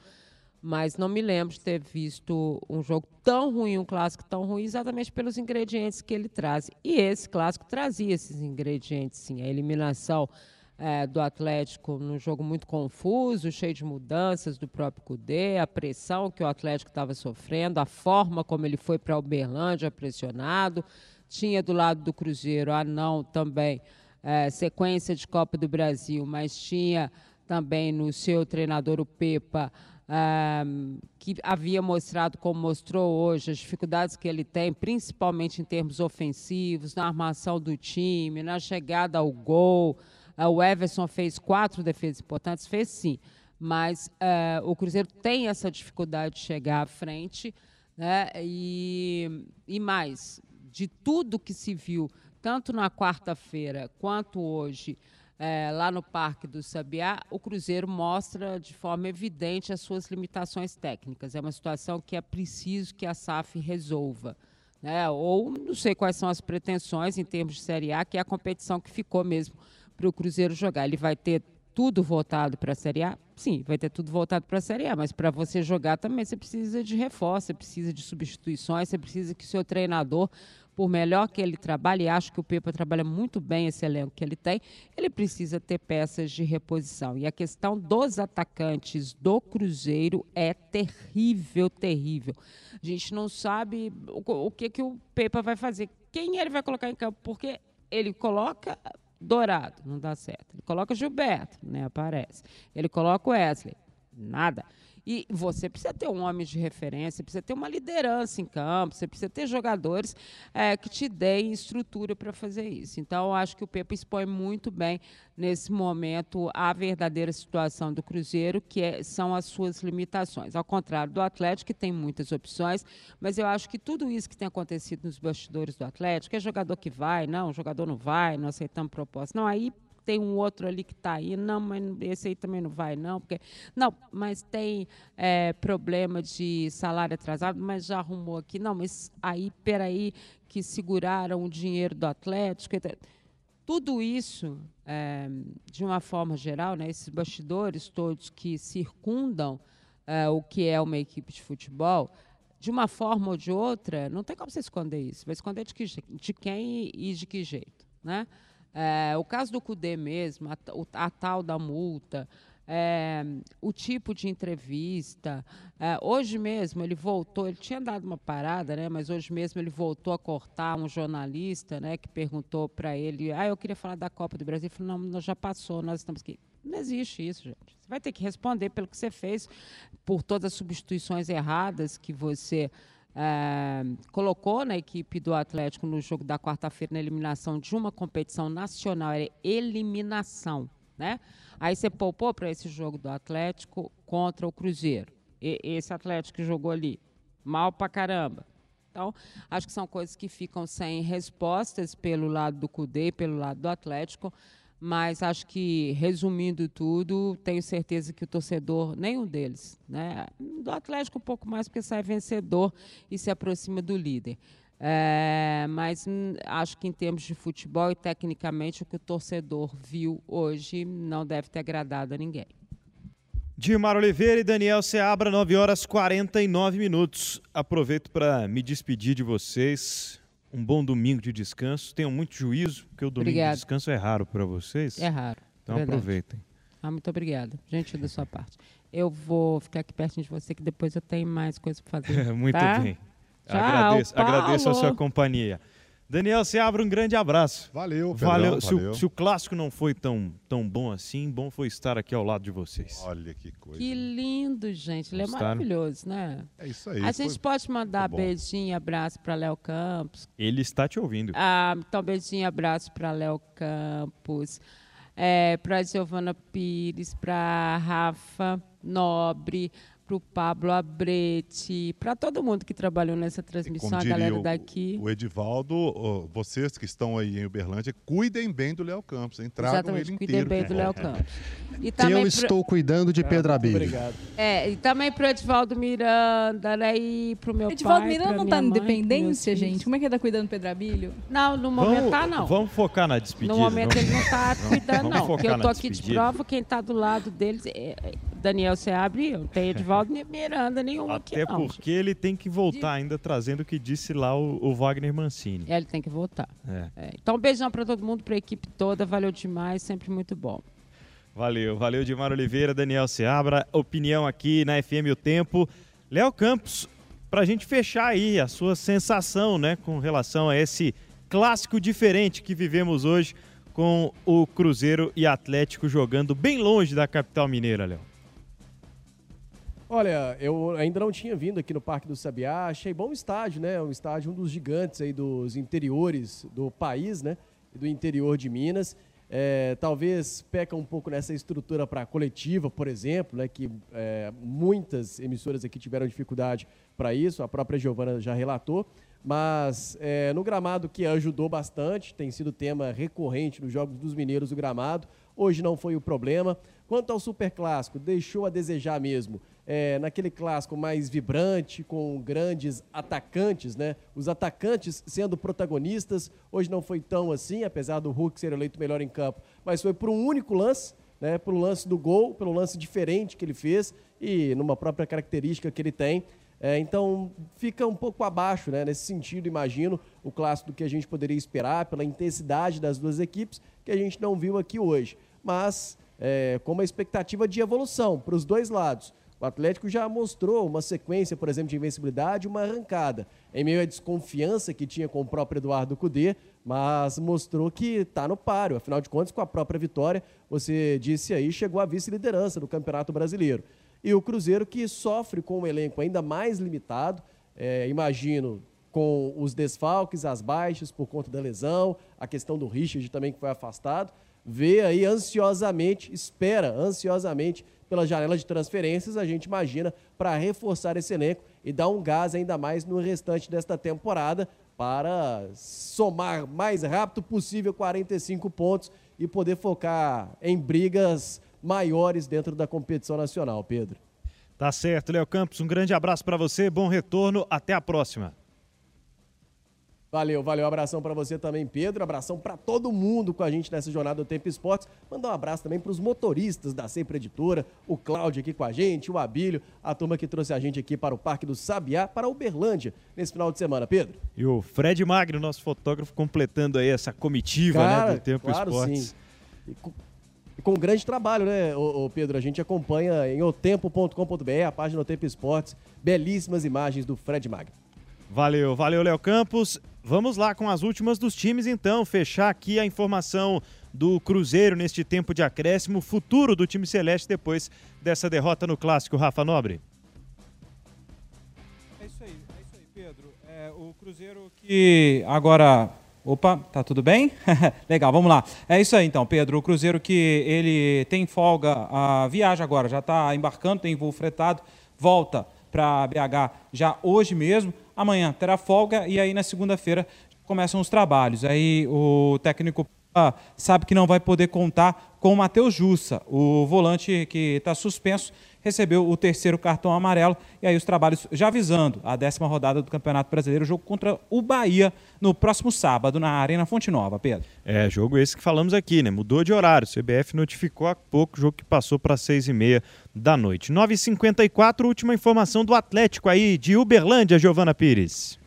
mas não me lembro de ter visto um jogo tão ruim, um clássico tão ruim, exatamente pelos ingredientes que ele traz. E esse clássico trazia esses ingredientes, sim. A eliminação é, do Atlético num jogo muito confuso, cheio de mudanças do próprio Cudê, a pressão que o Atlético estava sofrendo, a forma como ele foi para Uberlândia pressionado, tinha do lado do Cruzeiro, a não também, é, sequência de Copa do Brasil, mas tinha também no seu treinador o Pepa, é, que havia mostrado, como mostrou hoje, as dificuldades que ele tem, principalmente em termos ofensivos, na armação do time, na chegada ao gol. É, o Everson fez quatro defesas importantes, fez sim, mas é, o Cruzeiro tem essa dificuldade de chegar à frente. Né? E, e mais, de tudo que se viu, tanto na quarta-feira quanto hoje, é, lá no Parque do Sabiá, o Cruzeiro mostra de forma evidente as suas limitações técnicas. É uma situação que é preciso que a SAF resolva. Né? Ou não sei quais são as pretensões em termos de Série A, que é a competição que ficou mesmo para o Cruzeiro jogar. Ele vai ter tudo voltado para a Série A? Sim, vai ter tudo voltado para a Série A, mas para você jogar também você precisa de reforço, você precisa de substituições, você precisa que o seu treinador, por melhor que ele trabalhe, e acho que o Pepa trabalha muito bem esse elenco que ele tem, ele precisa ter peças de reposição. E a questão dos atacantes do Cruzeiro é terrível, terrível. A gente não sabe o, o que, que o Pepa vai fazer, quem ele vai colocar em campo, porque ele coloca Dourado, não dá certo. Ele coloca Gilberto, né? Aparece. Ele coloca Wesley, nada. E você precisa ter um homem de referência, precisa ter uma liderança em campo, você precisa ter jogadores é, que te deem estrutura para fazer isso. Então, eu acho que o Pepa expõe muito bem, nesse momento, a verdadeira situação do Cruzeiro, que é, são as suas limitações. Ao contrário do Atlético, que tem muitas opções, mas eu acho que tudo isso que tem acontecido nos bastidores do Atlético, é jogador que vai, não, jogador não vai, não aceitamos proposta. Não, aí tem um outro ali que está aí, não, mas esse aí também não vai, não, porque. Não, mas tem é, problema de salário atrasado, mas já arrumou aqui. Não, mas aí, peraí, que seguraram o dinheiro do Atlético. Tudo isso, é, de uma forma geral, né, esses bastidores todos que circundam é, o que é uma equipe de futebol, de uma forma ou de outra, não tem como você esconder isso. Vai esconder de, que, de quem e de que jeito. Né? É, o caso do CUDE mesmo, a, a tal da multa, é, o tipo de entrevista. É, hoje mesmo ele voltou, ele tinha dado uma parada, né? Mas hoje mesmo ele voltou a cortar um jornalista, né? Que perguntou para ele, ah, eu queria falar da Copa do Brasil. Ele falou, não, já passou, nós estamos aqui. Não existe isso, gente. Você vai ter que responder pelo que você fez, por todas as substituições erradas que você é, colocou na equipe do Atlético no jogo da quarta-feira na eliminação de uma competição nacional, era eliminação, né? Aí você poupou para esse jogo do Atlético contra o Cruzeiro. E, esse Atlético jogou ali, mal pra caramba. Então, acho que são coisas que ficam sem respostas pelo lado do CUDE e pelo lado do Atlético mas acho que, resumindo tudo, tenho certeza que o torcedor, nenhum deles, né? do Atlético um pouco mais, porque sai vencedor e se aproxima do líder. É, mas hum, acho que em termos de futebol e tecnicamente o que o torcedor viu hoje não deve ter agradado a ninguém. Dilmar Oliveira e Daniel Seabra, 9 horas 49 minutos. Aproveito para me despedir de vocês um bom domingo de descanso. Tenham muito juízo, porque o domingo Obrigado. de descanso é raro para vocês. É raro. Então verdade. aproveitem. Ah, muito obrigada. Gente da sua parte. Eu vou ficar aqui pertinho de você, que depois eu tenho mais coisa para fazer. Muito tá? bem. Tchau, agradeço, Paulo. agradeço a sua companhia. Daniel Seabra, um grande abraço. Valeu, valeu. Se, valeu. O, se o clássico não foi tão, tão bom assim, bom foi estar aqui ao lado de vocês. Olha que coisa. Que lindo, gente. Ele é maravilhoso, né? É isso aí. A foi- gente pode mandar beijinho, abraço para Léo Campos. Ele está te ouvindo. Ah, então, beijinho, abraço para Léo Campos, é, para Giovana Pires, para Rafa Nobre, para o Pablo Abrete, para todo mundo que trabalhou nessa transmissão, Como a galera o- daqui. O Edivaldo, vocês que estão aí em Uberlândia, cuidem bem do Léo Campos, hein? Tragam Exatamente, ele cuidem inteiro. bem de do Léo volta. Campos. E também Eu pro- estou cuidando de Pedro Abílio. Obrigado. É, e também pro Edivaldo Miranda, né? E pro meu Edivaldo pai. Miranda não tá na Independência, meus filhos. gente? Como é que ele tá cuidando do Pedro Abílio? Não, no momento tá, não. Vamos focar na despedida. No momento vamos- ele não está cuidando, vamos não. Porque eu tô na aqui de despedida. prova, quem está do lado deles é é Daniel Seabra e eu. Não tem Edivaldo nem Miranda nenhum aqui, Até não. porque ele tem que voltar ainda trazendo o que disse lá o, o Wagner Mancini. É, Ele tem que voltar. É. É, Então, um beijão para todo mundo, para a equipe toda. Valeu demais, sempre muito bom. Valeu, valeu Dimar Oliveira, Daniel Seabra, opinião aqui na FM O Tempo. Léo Campos, pra gente fechar aí a sua sensação, né, com relação a esse clássico diferente que vivemos hoje com o Cruzeiro e Atlético jogando bem longe da capital mineira, Léo. Olha, eu ainda não tinha vindo aqui no Parque do Sabiá, achei bom estádio, né? Um estádio, um dos gigantes aí dos interiores do país, né? Do interior de Minas. É, talvez peca um pouco nessa estrutura para coletiva, por exemplo, né? Que é, muitas emissoras aqui tiveram dificuldade para isso, a própria Giovana já relatou. Mas é, no gramado que ajudou bastante, tem sido tema recorrente nos Jogos dos Mineiros o gramado. Hoje não foi o problema. Quanto ao Super Clássico, deixou a desejar mesmo. É, naquele clássico mais vibrante, com grandes atacantes, né? Os atacantes sendo protagonistas. Hoje não foi tão assim, apesar do Hulk ser eleito melhor em campo, mas foi por um único lance, né? Pelo lance do gol, pelo lance diferente que ele fez e numa própria característica que ele tem. É, então fica um pouco abaixo, né? Nesse sentido, imagino, o clássico do que a gente poderia esperar pela intensidade das duas equipes, que a gente não viu aqui hoje. Mas é, com uma expectativa de evolução para os dois lados. O Atlético já mostrou uma sequência, por exemplo, de invencibilidade, uma arrancada, em meio à desconfiança que tinha com o próprio Eduardo Cudê, mas mostrou que está no páreo. Afinal de contas, com a própria vitória, você disse aí, chegou à vice-liderança do Campeonato Brasileiro. E o Cruzeiro que sofre com um elenco ainda mais limitado, é, imagino, com os desfalques, as baixas por conta da lesão, a questão do Richard também que foi afastado, vê aí ansiosamente, espera ansiosamente pela janela de transferências, a gente imagina, para reforçar esse elenco e dar um gás ainda mais no restante desta temporada para somar mais rápido possível 45 pontos e poder focar em brigas maiores dentro da competição nacional, Pedro. Tá certo, Léo Campos, um grande abraço para você, bom retorno, até a próxima. Valeu, valeu. Abração para você também, Pedro. Abração para todo mundo com a gente nessa jornada do Tempo Esportes. Mandar um abraço também para os motoristas da Sempre Editora, o Cláudio aqui com a gente, o Abílio, a turma que trouxe a gente aqui para o Parque do Sabiá, para Uberlândia, nesse final de semana. Pedro. E o Fred Magno, nosso fotógrafo, completando aí essa comitiva né, Cara, do Tempo claro, Esportes. sim. E com, e com grande trabalho, né, ô, ô Pedro? A gente acompanha em otempo.com.br, a página do Tempo Esportes. Belíssimas imagens do Fred Magno. Valeu, valeu, Léo Campos. Vamos lá com as últimas dos times, então. Fechar aqui a informação do Cruzeiro neste tempo de acréscimo, futuro do time Celeste depois dessa derrota no Clássico, Rafa Nobre. É isso aí, é isso aí, Pedro. É, o Cruzeiro que agora. Opa, tá tudo bem? Legal, vamos lá. É isso aí então, Pedro. O Cruzeiro que ele tem folga, a viagem agora, já está embarcando, tem voo fretado, volta para BH já hoje mesmo. Amanhã terá folga e aí na segunda-feira começam os trabalhos. Aí o técnico ah, sabe que não vai poder contar com o Matheus Jussa, o volante que está suspenso, recebeu o terceiro cartão amarelo e aí os trabalhos já avisando a décima rodada do Campeonato Brasileiro, jogo contra o Bahia no próximo sábado na Arena Fonte Nova, Pedro. É, jogo esse que falamos aqui, né? Mudou de horário. O CBF notificou há pouco jogo que passou para seis e meia da noite. 9h54, última informação do Atlético aí de Uberlândia, Giovana Pires.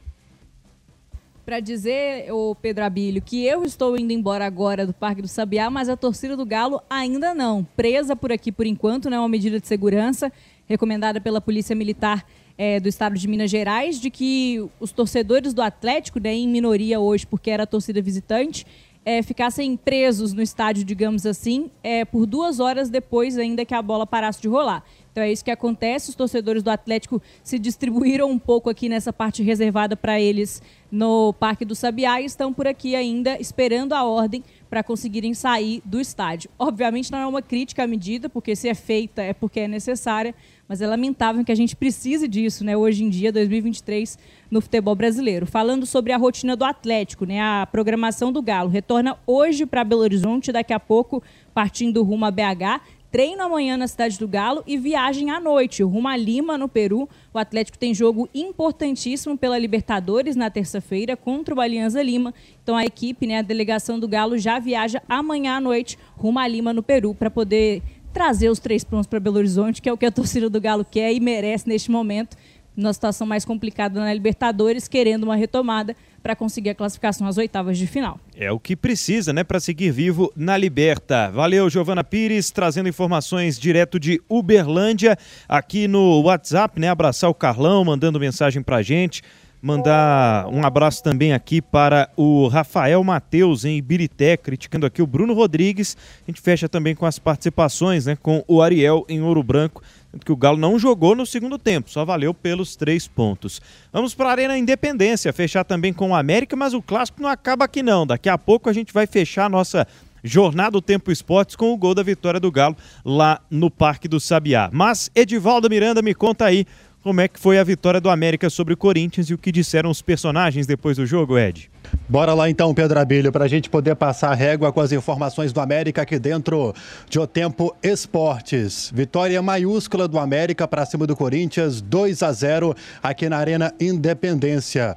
Para dizer, o Pedro Abílio, que eu estou indo embora agora do Parque do Sabiá, mas a torcida do Galo ainda não. Presa por aqui por enquanto, né? Uma medida de segurança recomendada pela Polícia Militar é, do Estado de Minas Gerais, de que os torcedores do Atlético, né, em minoria hoje, porque era a torcida visitante, é, ficassem presos no estádio, digamos assim, é, por duas horas depois ainda que a bola parasse de rolar. Então é isso que acontece. Os torcedores do Atlético se distribuíram um pouco aqui nessa parte reservada para eles no Parque do Sabiá e estão por aqui ainda esperando a ordem para conseguirem sair do estádio. Obviamente não é uma crítica à medida, porque se é feita é porque é necessária, mas é lamentável que a gente precise disso, né, hoje em dia, 2023, no futebol brasileiro. Falando sobre a rotina do Atlético, né, a programação do Galo retorna hoje para Belo Horizonte, daqui a pouco partindo rumo a BH treino amanhã na cidade do Galo e viagem à noite, rumo a Lima, no Peru. O Atlético tem jogo importantíssimo pela Libertadores na terça-feira contra o Alianza Lima. Então a equipe, né, a delegação do Galo já viaja amanhã à noite rumo a Lima, no Peru, para poder trazer os três pontos para Belo Horizonte, que é o que a torcida do Galo quer e merece neste momento, numa situação mais complicada na Libertadores, querendo uma retomada para conseguir a classificação às oitavas de final. É o que precisa, né, para seguir vivo na Liberta. Valeu, Giovana Pires, trazendo informações direto de Uberlândia, aqui no WhatsApp, né? Abraçar o Carlão, mandando mensagem para gente. Mandar um abraço também aqui para o Rafael Matheus em Ibirité, criticando aqui o Bruno Rodrigues. A gente fecha também com as participações, né, com o Ariel em Ouro Branco, que o Galo não jogou no segundo tempo, só valeu pelos três pontos. Vamos para a Arena Independência, fechar também com o América, mas o clássico não acaba aqui não. Daqui a pouco a gente vai fechar a nossa jornada do Tempo Esportes com o gol da vitória do Galo lá no Parque do Sabiá. Mas Edivaldo Miranda, me conta aí como é que foi a vitória do América sobre o Corinthians e o que disseram os personagens depois do jogo, Ed. Bora lá então, Pedro Abílio, para a gente poder passar a régua com as informações do América aqui dentro de O Tempo Esportes. Vitória maiúscula do América para cima do Corinthians, 2 a 0 aqui na Arena Independência.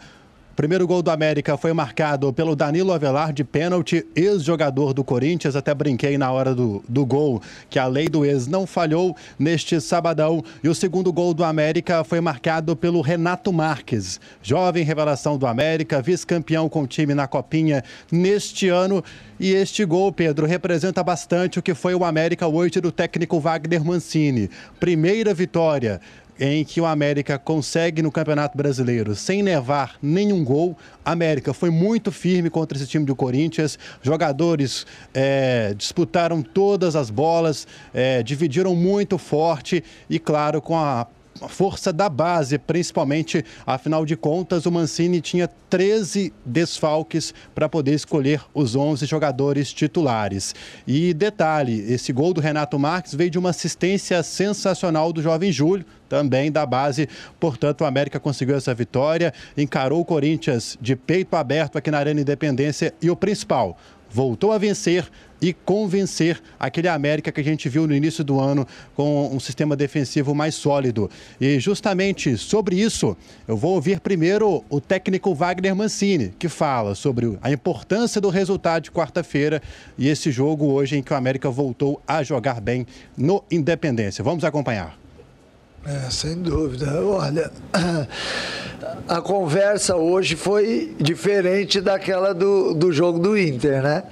Primeiro gol do América foi marcado pelo Danilo Avelar de pênalti, ex-jogador do Corinthians. Até brinquei na hora do, do gol que a lei do ex não falhou neste sabadão. E o segundo gol do América foi marcado pelo Renato Marques, jovem revelação do América, vice-campeão com o time na Copinha neste ano. E este gol, Pedro, representa bastante o que foi o América hoje do técnico Wagner Mancini. Primeira vitória em que o América consegue no Campeonato Brasileiro sem levar nenhum gol. A América foi muito firme contra esse time do Corinthians. Jogadores é, disputaram todas as bolas, é, dividiram muito forte e, claro, com a força da base, principalmente, afinal de contas, o Mancini tinha 13 desfalques para poder escolher os 11 jogadores titulares. E detalhe, esse gol do Renato Marques veio de uma assistência sensacional do jovem Júlio, também da base. Portanto, o América conseguiu essa vitória, encarou o Corinthians de peito aberto aqui na Arena Independência e o principal, voltou a vencer e convencer aquele América que a gente viu no início do ano com um sistema defensivo mais sólido. E justamente sobre isso, eu vou ouvir primeiro o técnico Wagner Mancini, que fala sobre a importância do resultado de quarta-feira e esse jogo hoje em que o América voltou a jogar bem no Independência. Vamos acompanhar. É, sem dúvida. Olha, a conversa hoje foi diferente daquela do, do jogo do Inter, né?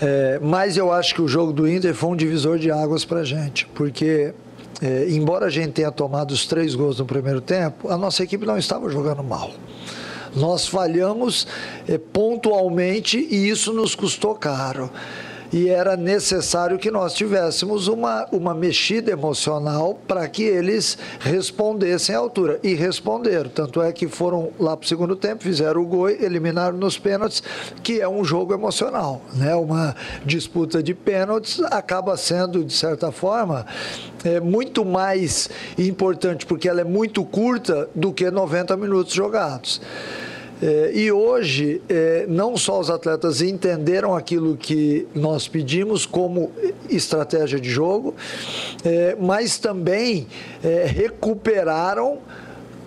É, mas eu acho que o jogo do Inter foi um divisor de águas para a gente, porque é, embora a gente tenha tomado os três gols no primeiro tempo, a nossa equipe não estava jogando mal. Nós falhamos é, pontualmente e isso nos custou caro e era necessário que nós tivéssemos uma, uma mexida emocional para que eles respondessem à altura. E responderam. Tanto é que foram lá para o segundo tempo, fizeram o gol, eliminaram nos pênaltis, que é um jogo emocional. Né? Uma disputa de pênaltis acaba sendo, de certa forma, é muito mais importante, porque ela é muito curta do que 90 minutos jogados. É, e hoje, é, não só os atletas entenderam aquilo que nós pedimos como estratégia de jogo, é, mas também recuperaram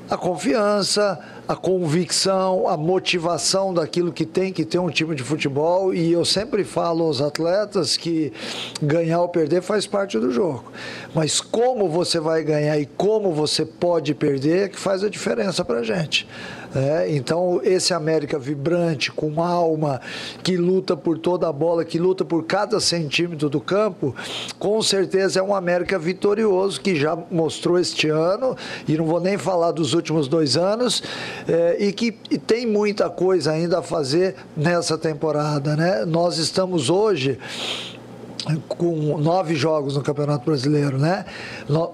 a confiança, a convicção, a motivação daquilo que tem que ter um time de futebol. E eu sempre falo aos atletas que ganhar ou perder faz parte do jogo. Mas como você vai ganhar e como você pode perder é que faz a diferença para gente. É, então, esse América vibrante, com alma, que luta por toda a bola, que luta por cada centímetro do campo, com certeza é um América vitorioso, que já mostrou este ano, e não vou nem falar dos últimos dois anos, é, e que e tem muita coisa ainda a fazer nessa temporada. Né? Nós estamos hoje com nove jogos no Campeonato Brasileiro, né?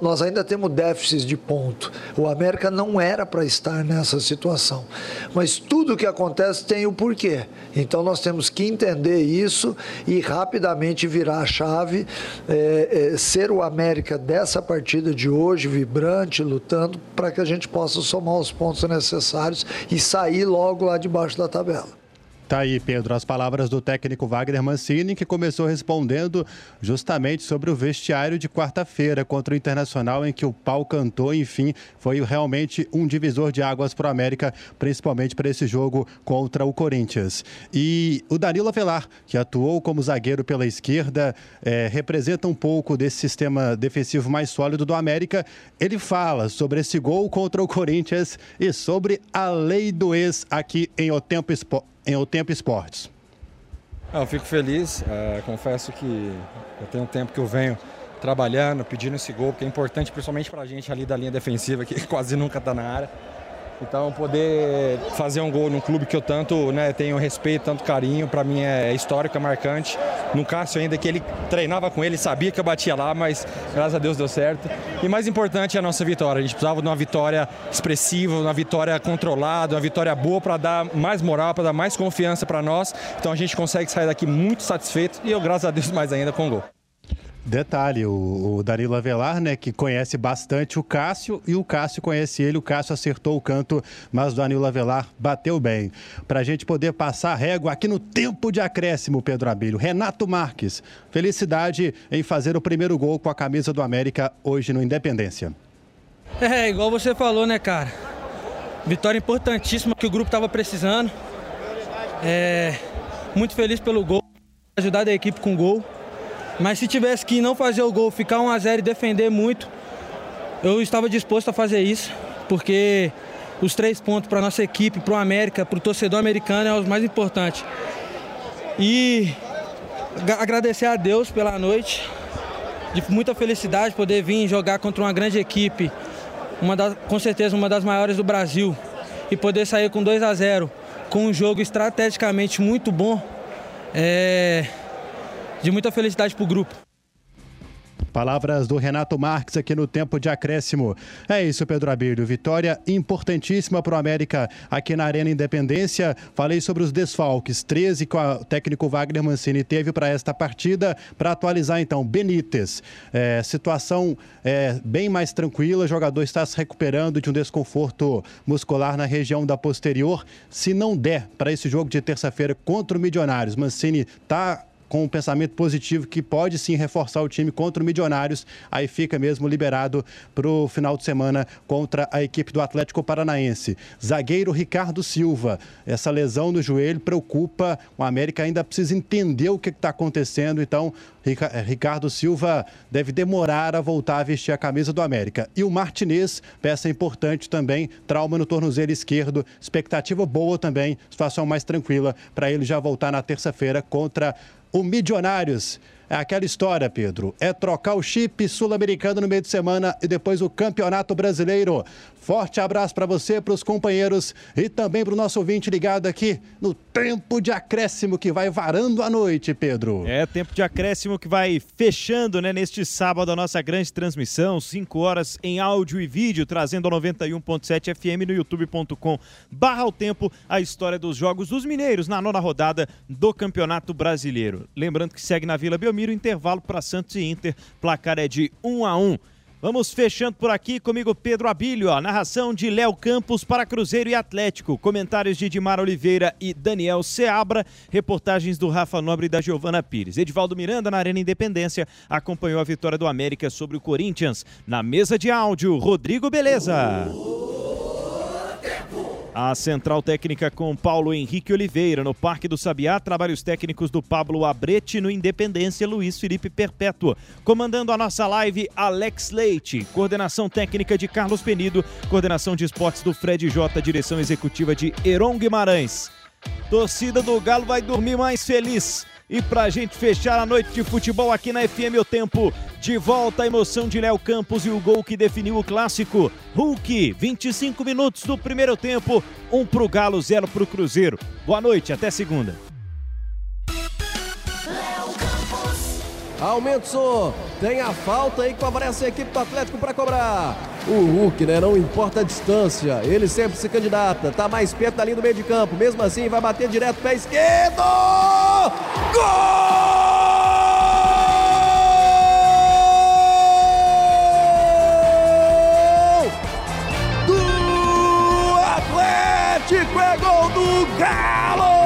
Nós ainda temos déficits de ponto. O América não era para estar nessa situação. Mas tudo que acontece tem o porquê. Então nós temos que entender isso e rapidamente virar a chave, é, é, ser o América dessa partida de hoje, vibrante, lutando, para que a gente possa somar os pontos necessários e sair logo lá debaixo da tabela. Tá aí, Pedro, as palavras do técnico Wagner Mancini, que começou respondendo justamente sobre o vestiário de quarta-feira contra o Internacional, em que o pau cantou, enfim, foi realmente um divisor de águas para o América, principalmente para esse jogo contra o Corinthians. E o Danilo Avelar, que atuou como zagueiro pela esquerda, é, representa um pouco desse sistema defensivo mais sólido do América. Ele fala sobre esse gol contra o Corinthians e sobre a lei do ex aqui em O Tempo Esporte em O Tempo Esportes. Eu fico feliz, é, confesso que eu tenho um tempo que eu venho trabalhando, pedindo esse gol, que é importante principalmente para a gente ali da linha defensiva, que quase nunca está na área. Então, poder fazer um gol num clube que eu tanto né, tenho respeito, tanto carinho, para mim é histórico, é marcante. No Cássio ainda, que ele treinava com ele, sabia que eu batia lá, mas graças a Deus deu certo. E mais importante é a nossa vitória. A gente precisava de uma vitória expressiva, uma vitória controlada, uma vitória boa para dar mais moral, para dar mais confiança para nós. Então a gente consegue sair daqui muito satisfeito e eu, graças a Deus, mais ainda com o gol. Detalhe, o, o Danilo Avelar, né, que conhece bastante o Cássio e o Cássio conhece ele. O Cássio acertou o canto, mas o Danilo Avelar bateu bem. Para a gente poder passar régua aqui no tempo de acréscimo, Pedro Abelho. Renato Marques, felicidade em fazer o primeiro gol com a camisa do América hoje no Independência. É, igual você falou, né, cara? Vitória importantíssima que o grupo estava precisando. É, muito feliz pelo gol, ajudar a equipe com gol. Mas se tivesse que não fazer o gol, ficar 1 a 0 e defender muito, eu estava disposto a fazer isso, porque os três pontos para nossa equipe, para o América, para o torcedor americano é os mais importantes. E agradecer a Deus pela noite, de muita felicidade poder vir jogar contra uma grande equipe, uma das, com certeza uma das maiores do Brasil, e poder sair com 2 a 0 com um jogo estrategicamente muito bom. É, de muita felicidade para o grupo. Palavras do Renato Marques aqui no tempo de acréscimo. É isso, Pedro Abílio. Vitória importantíssima para o América aqui na Arena Independência. Falei sobre os desfalques. 13 que o técnico Wagner Mancini teve para esta partida. Para atualizar, então, Benítez. É, situação é, bem mais tranquila. O jogador está se recuperando de um desconforto muscular na região da posterior. Se não der para esse jogo de terça-feira contra o Milionários, Mancini está com um pensamento positivo que pode sim reforçar o time contra o Milionários. Aí fica mesmo liberado para o final de semana contra a equipe do Atlético Paranaense. Zagueiro Ricardo Silva. Essa lesão no joelho preocupa. O América ainda precisa entender o que está acontecendo. Então, Ricardo Silva deve demorar a voltar a vestir a camisa do América. E o Martinez, peça importante também, trauma no tornozelo esquerdo. Expectativa boa também, situação mais tranquila para ele já voltar na terça-feira contra o Milionários. É aquela história, Pedro. É trocar o chip sul-americano no meio de semana e depois o Campeonato Brasileiro. Forte abraço para você, para os companheiros e também para o nosso ouvinte ligado aqui no tempo de acréscimo que vai varando a noite, Pedro. É, tempo de acréscimo que vai fechando, né, neste sábado a nossa grande transmissão, 5 horas em áudio e vídeo, trazendo a 91.7 FM no youtube.com barra o tempo a história dos jogos dos mineiros na nona rodada do Campeonato Brasileiro. Lembrando que segue na Vila Belmiro, intervalo para Santos e Inter, placar é de 1 a 1. Vamos fechando por aqui comigo Pedro Abílio, a narração de Léo Campos para Cruzeiro e Atlético, comentários de Edmar Oliveira e Daniel Seabra, reportagens do Rafa Nobre e da Giovana Pires. Edivaldo Miranda na Arena Independência acompanhou a vitória do América sobre o Corinthians. Na mesa de áudio, Rodrigo Beleza. A central técnica com Paulo Henrique Oliveira no Parque do Sabiá, trabalhos técnicos do Pablo Abrete no Independência Luiz Felipe Perpétua. Comandando a nossa live, Alex Leite. Coordenação técnica de Carlos Penido. Coordenação de esportes do Fred J. Direção executiva de Heron Guimarães. Torcida do Galo vai dormir mais feliz. E pra gente fechar a noite de futebol aqui na FM O Tempo, de volta a emoção de Léo Campos e o gol que definiu o clássico. Hulk, 25 minutos do primeiro tempo, um pro Galo, zero pro Cruzeiro. Boa noite, até segunda. Som. Tem a falta aí que favorece a equipe do Atlético para cobrar. O Hulk, né? Não importa a distância. Ele sempre se candidata. Tá mais perto da linha do meio de campo. Mesmo assim, vai bater direto pé esquerdo. Gol! Atlético é gol do Galo!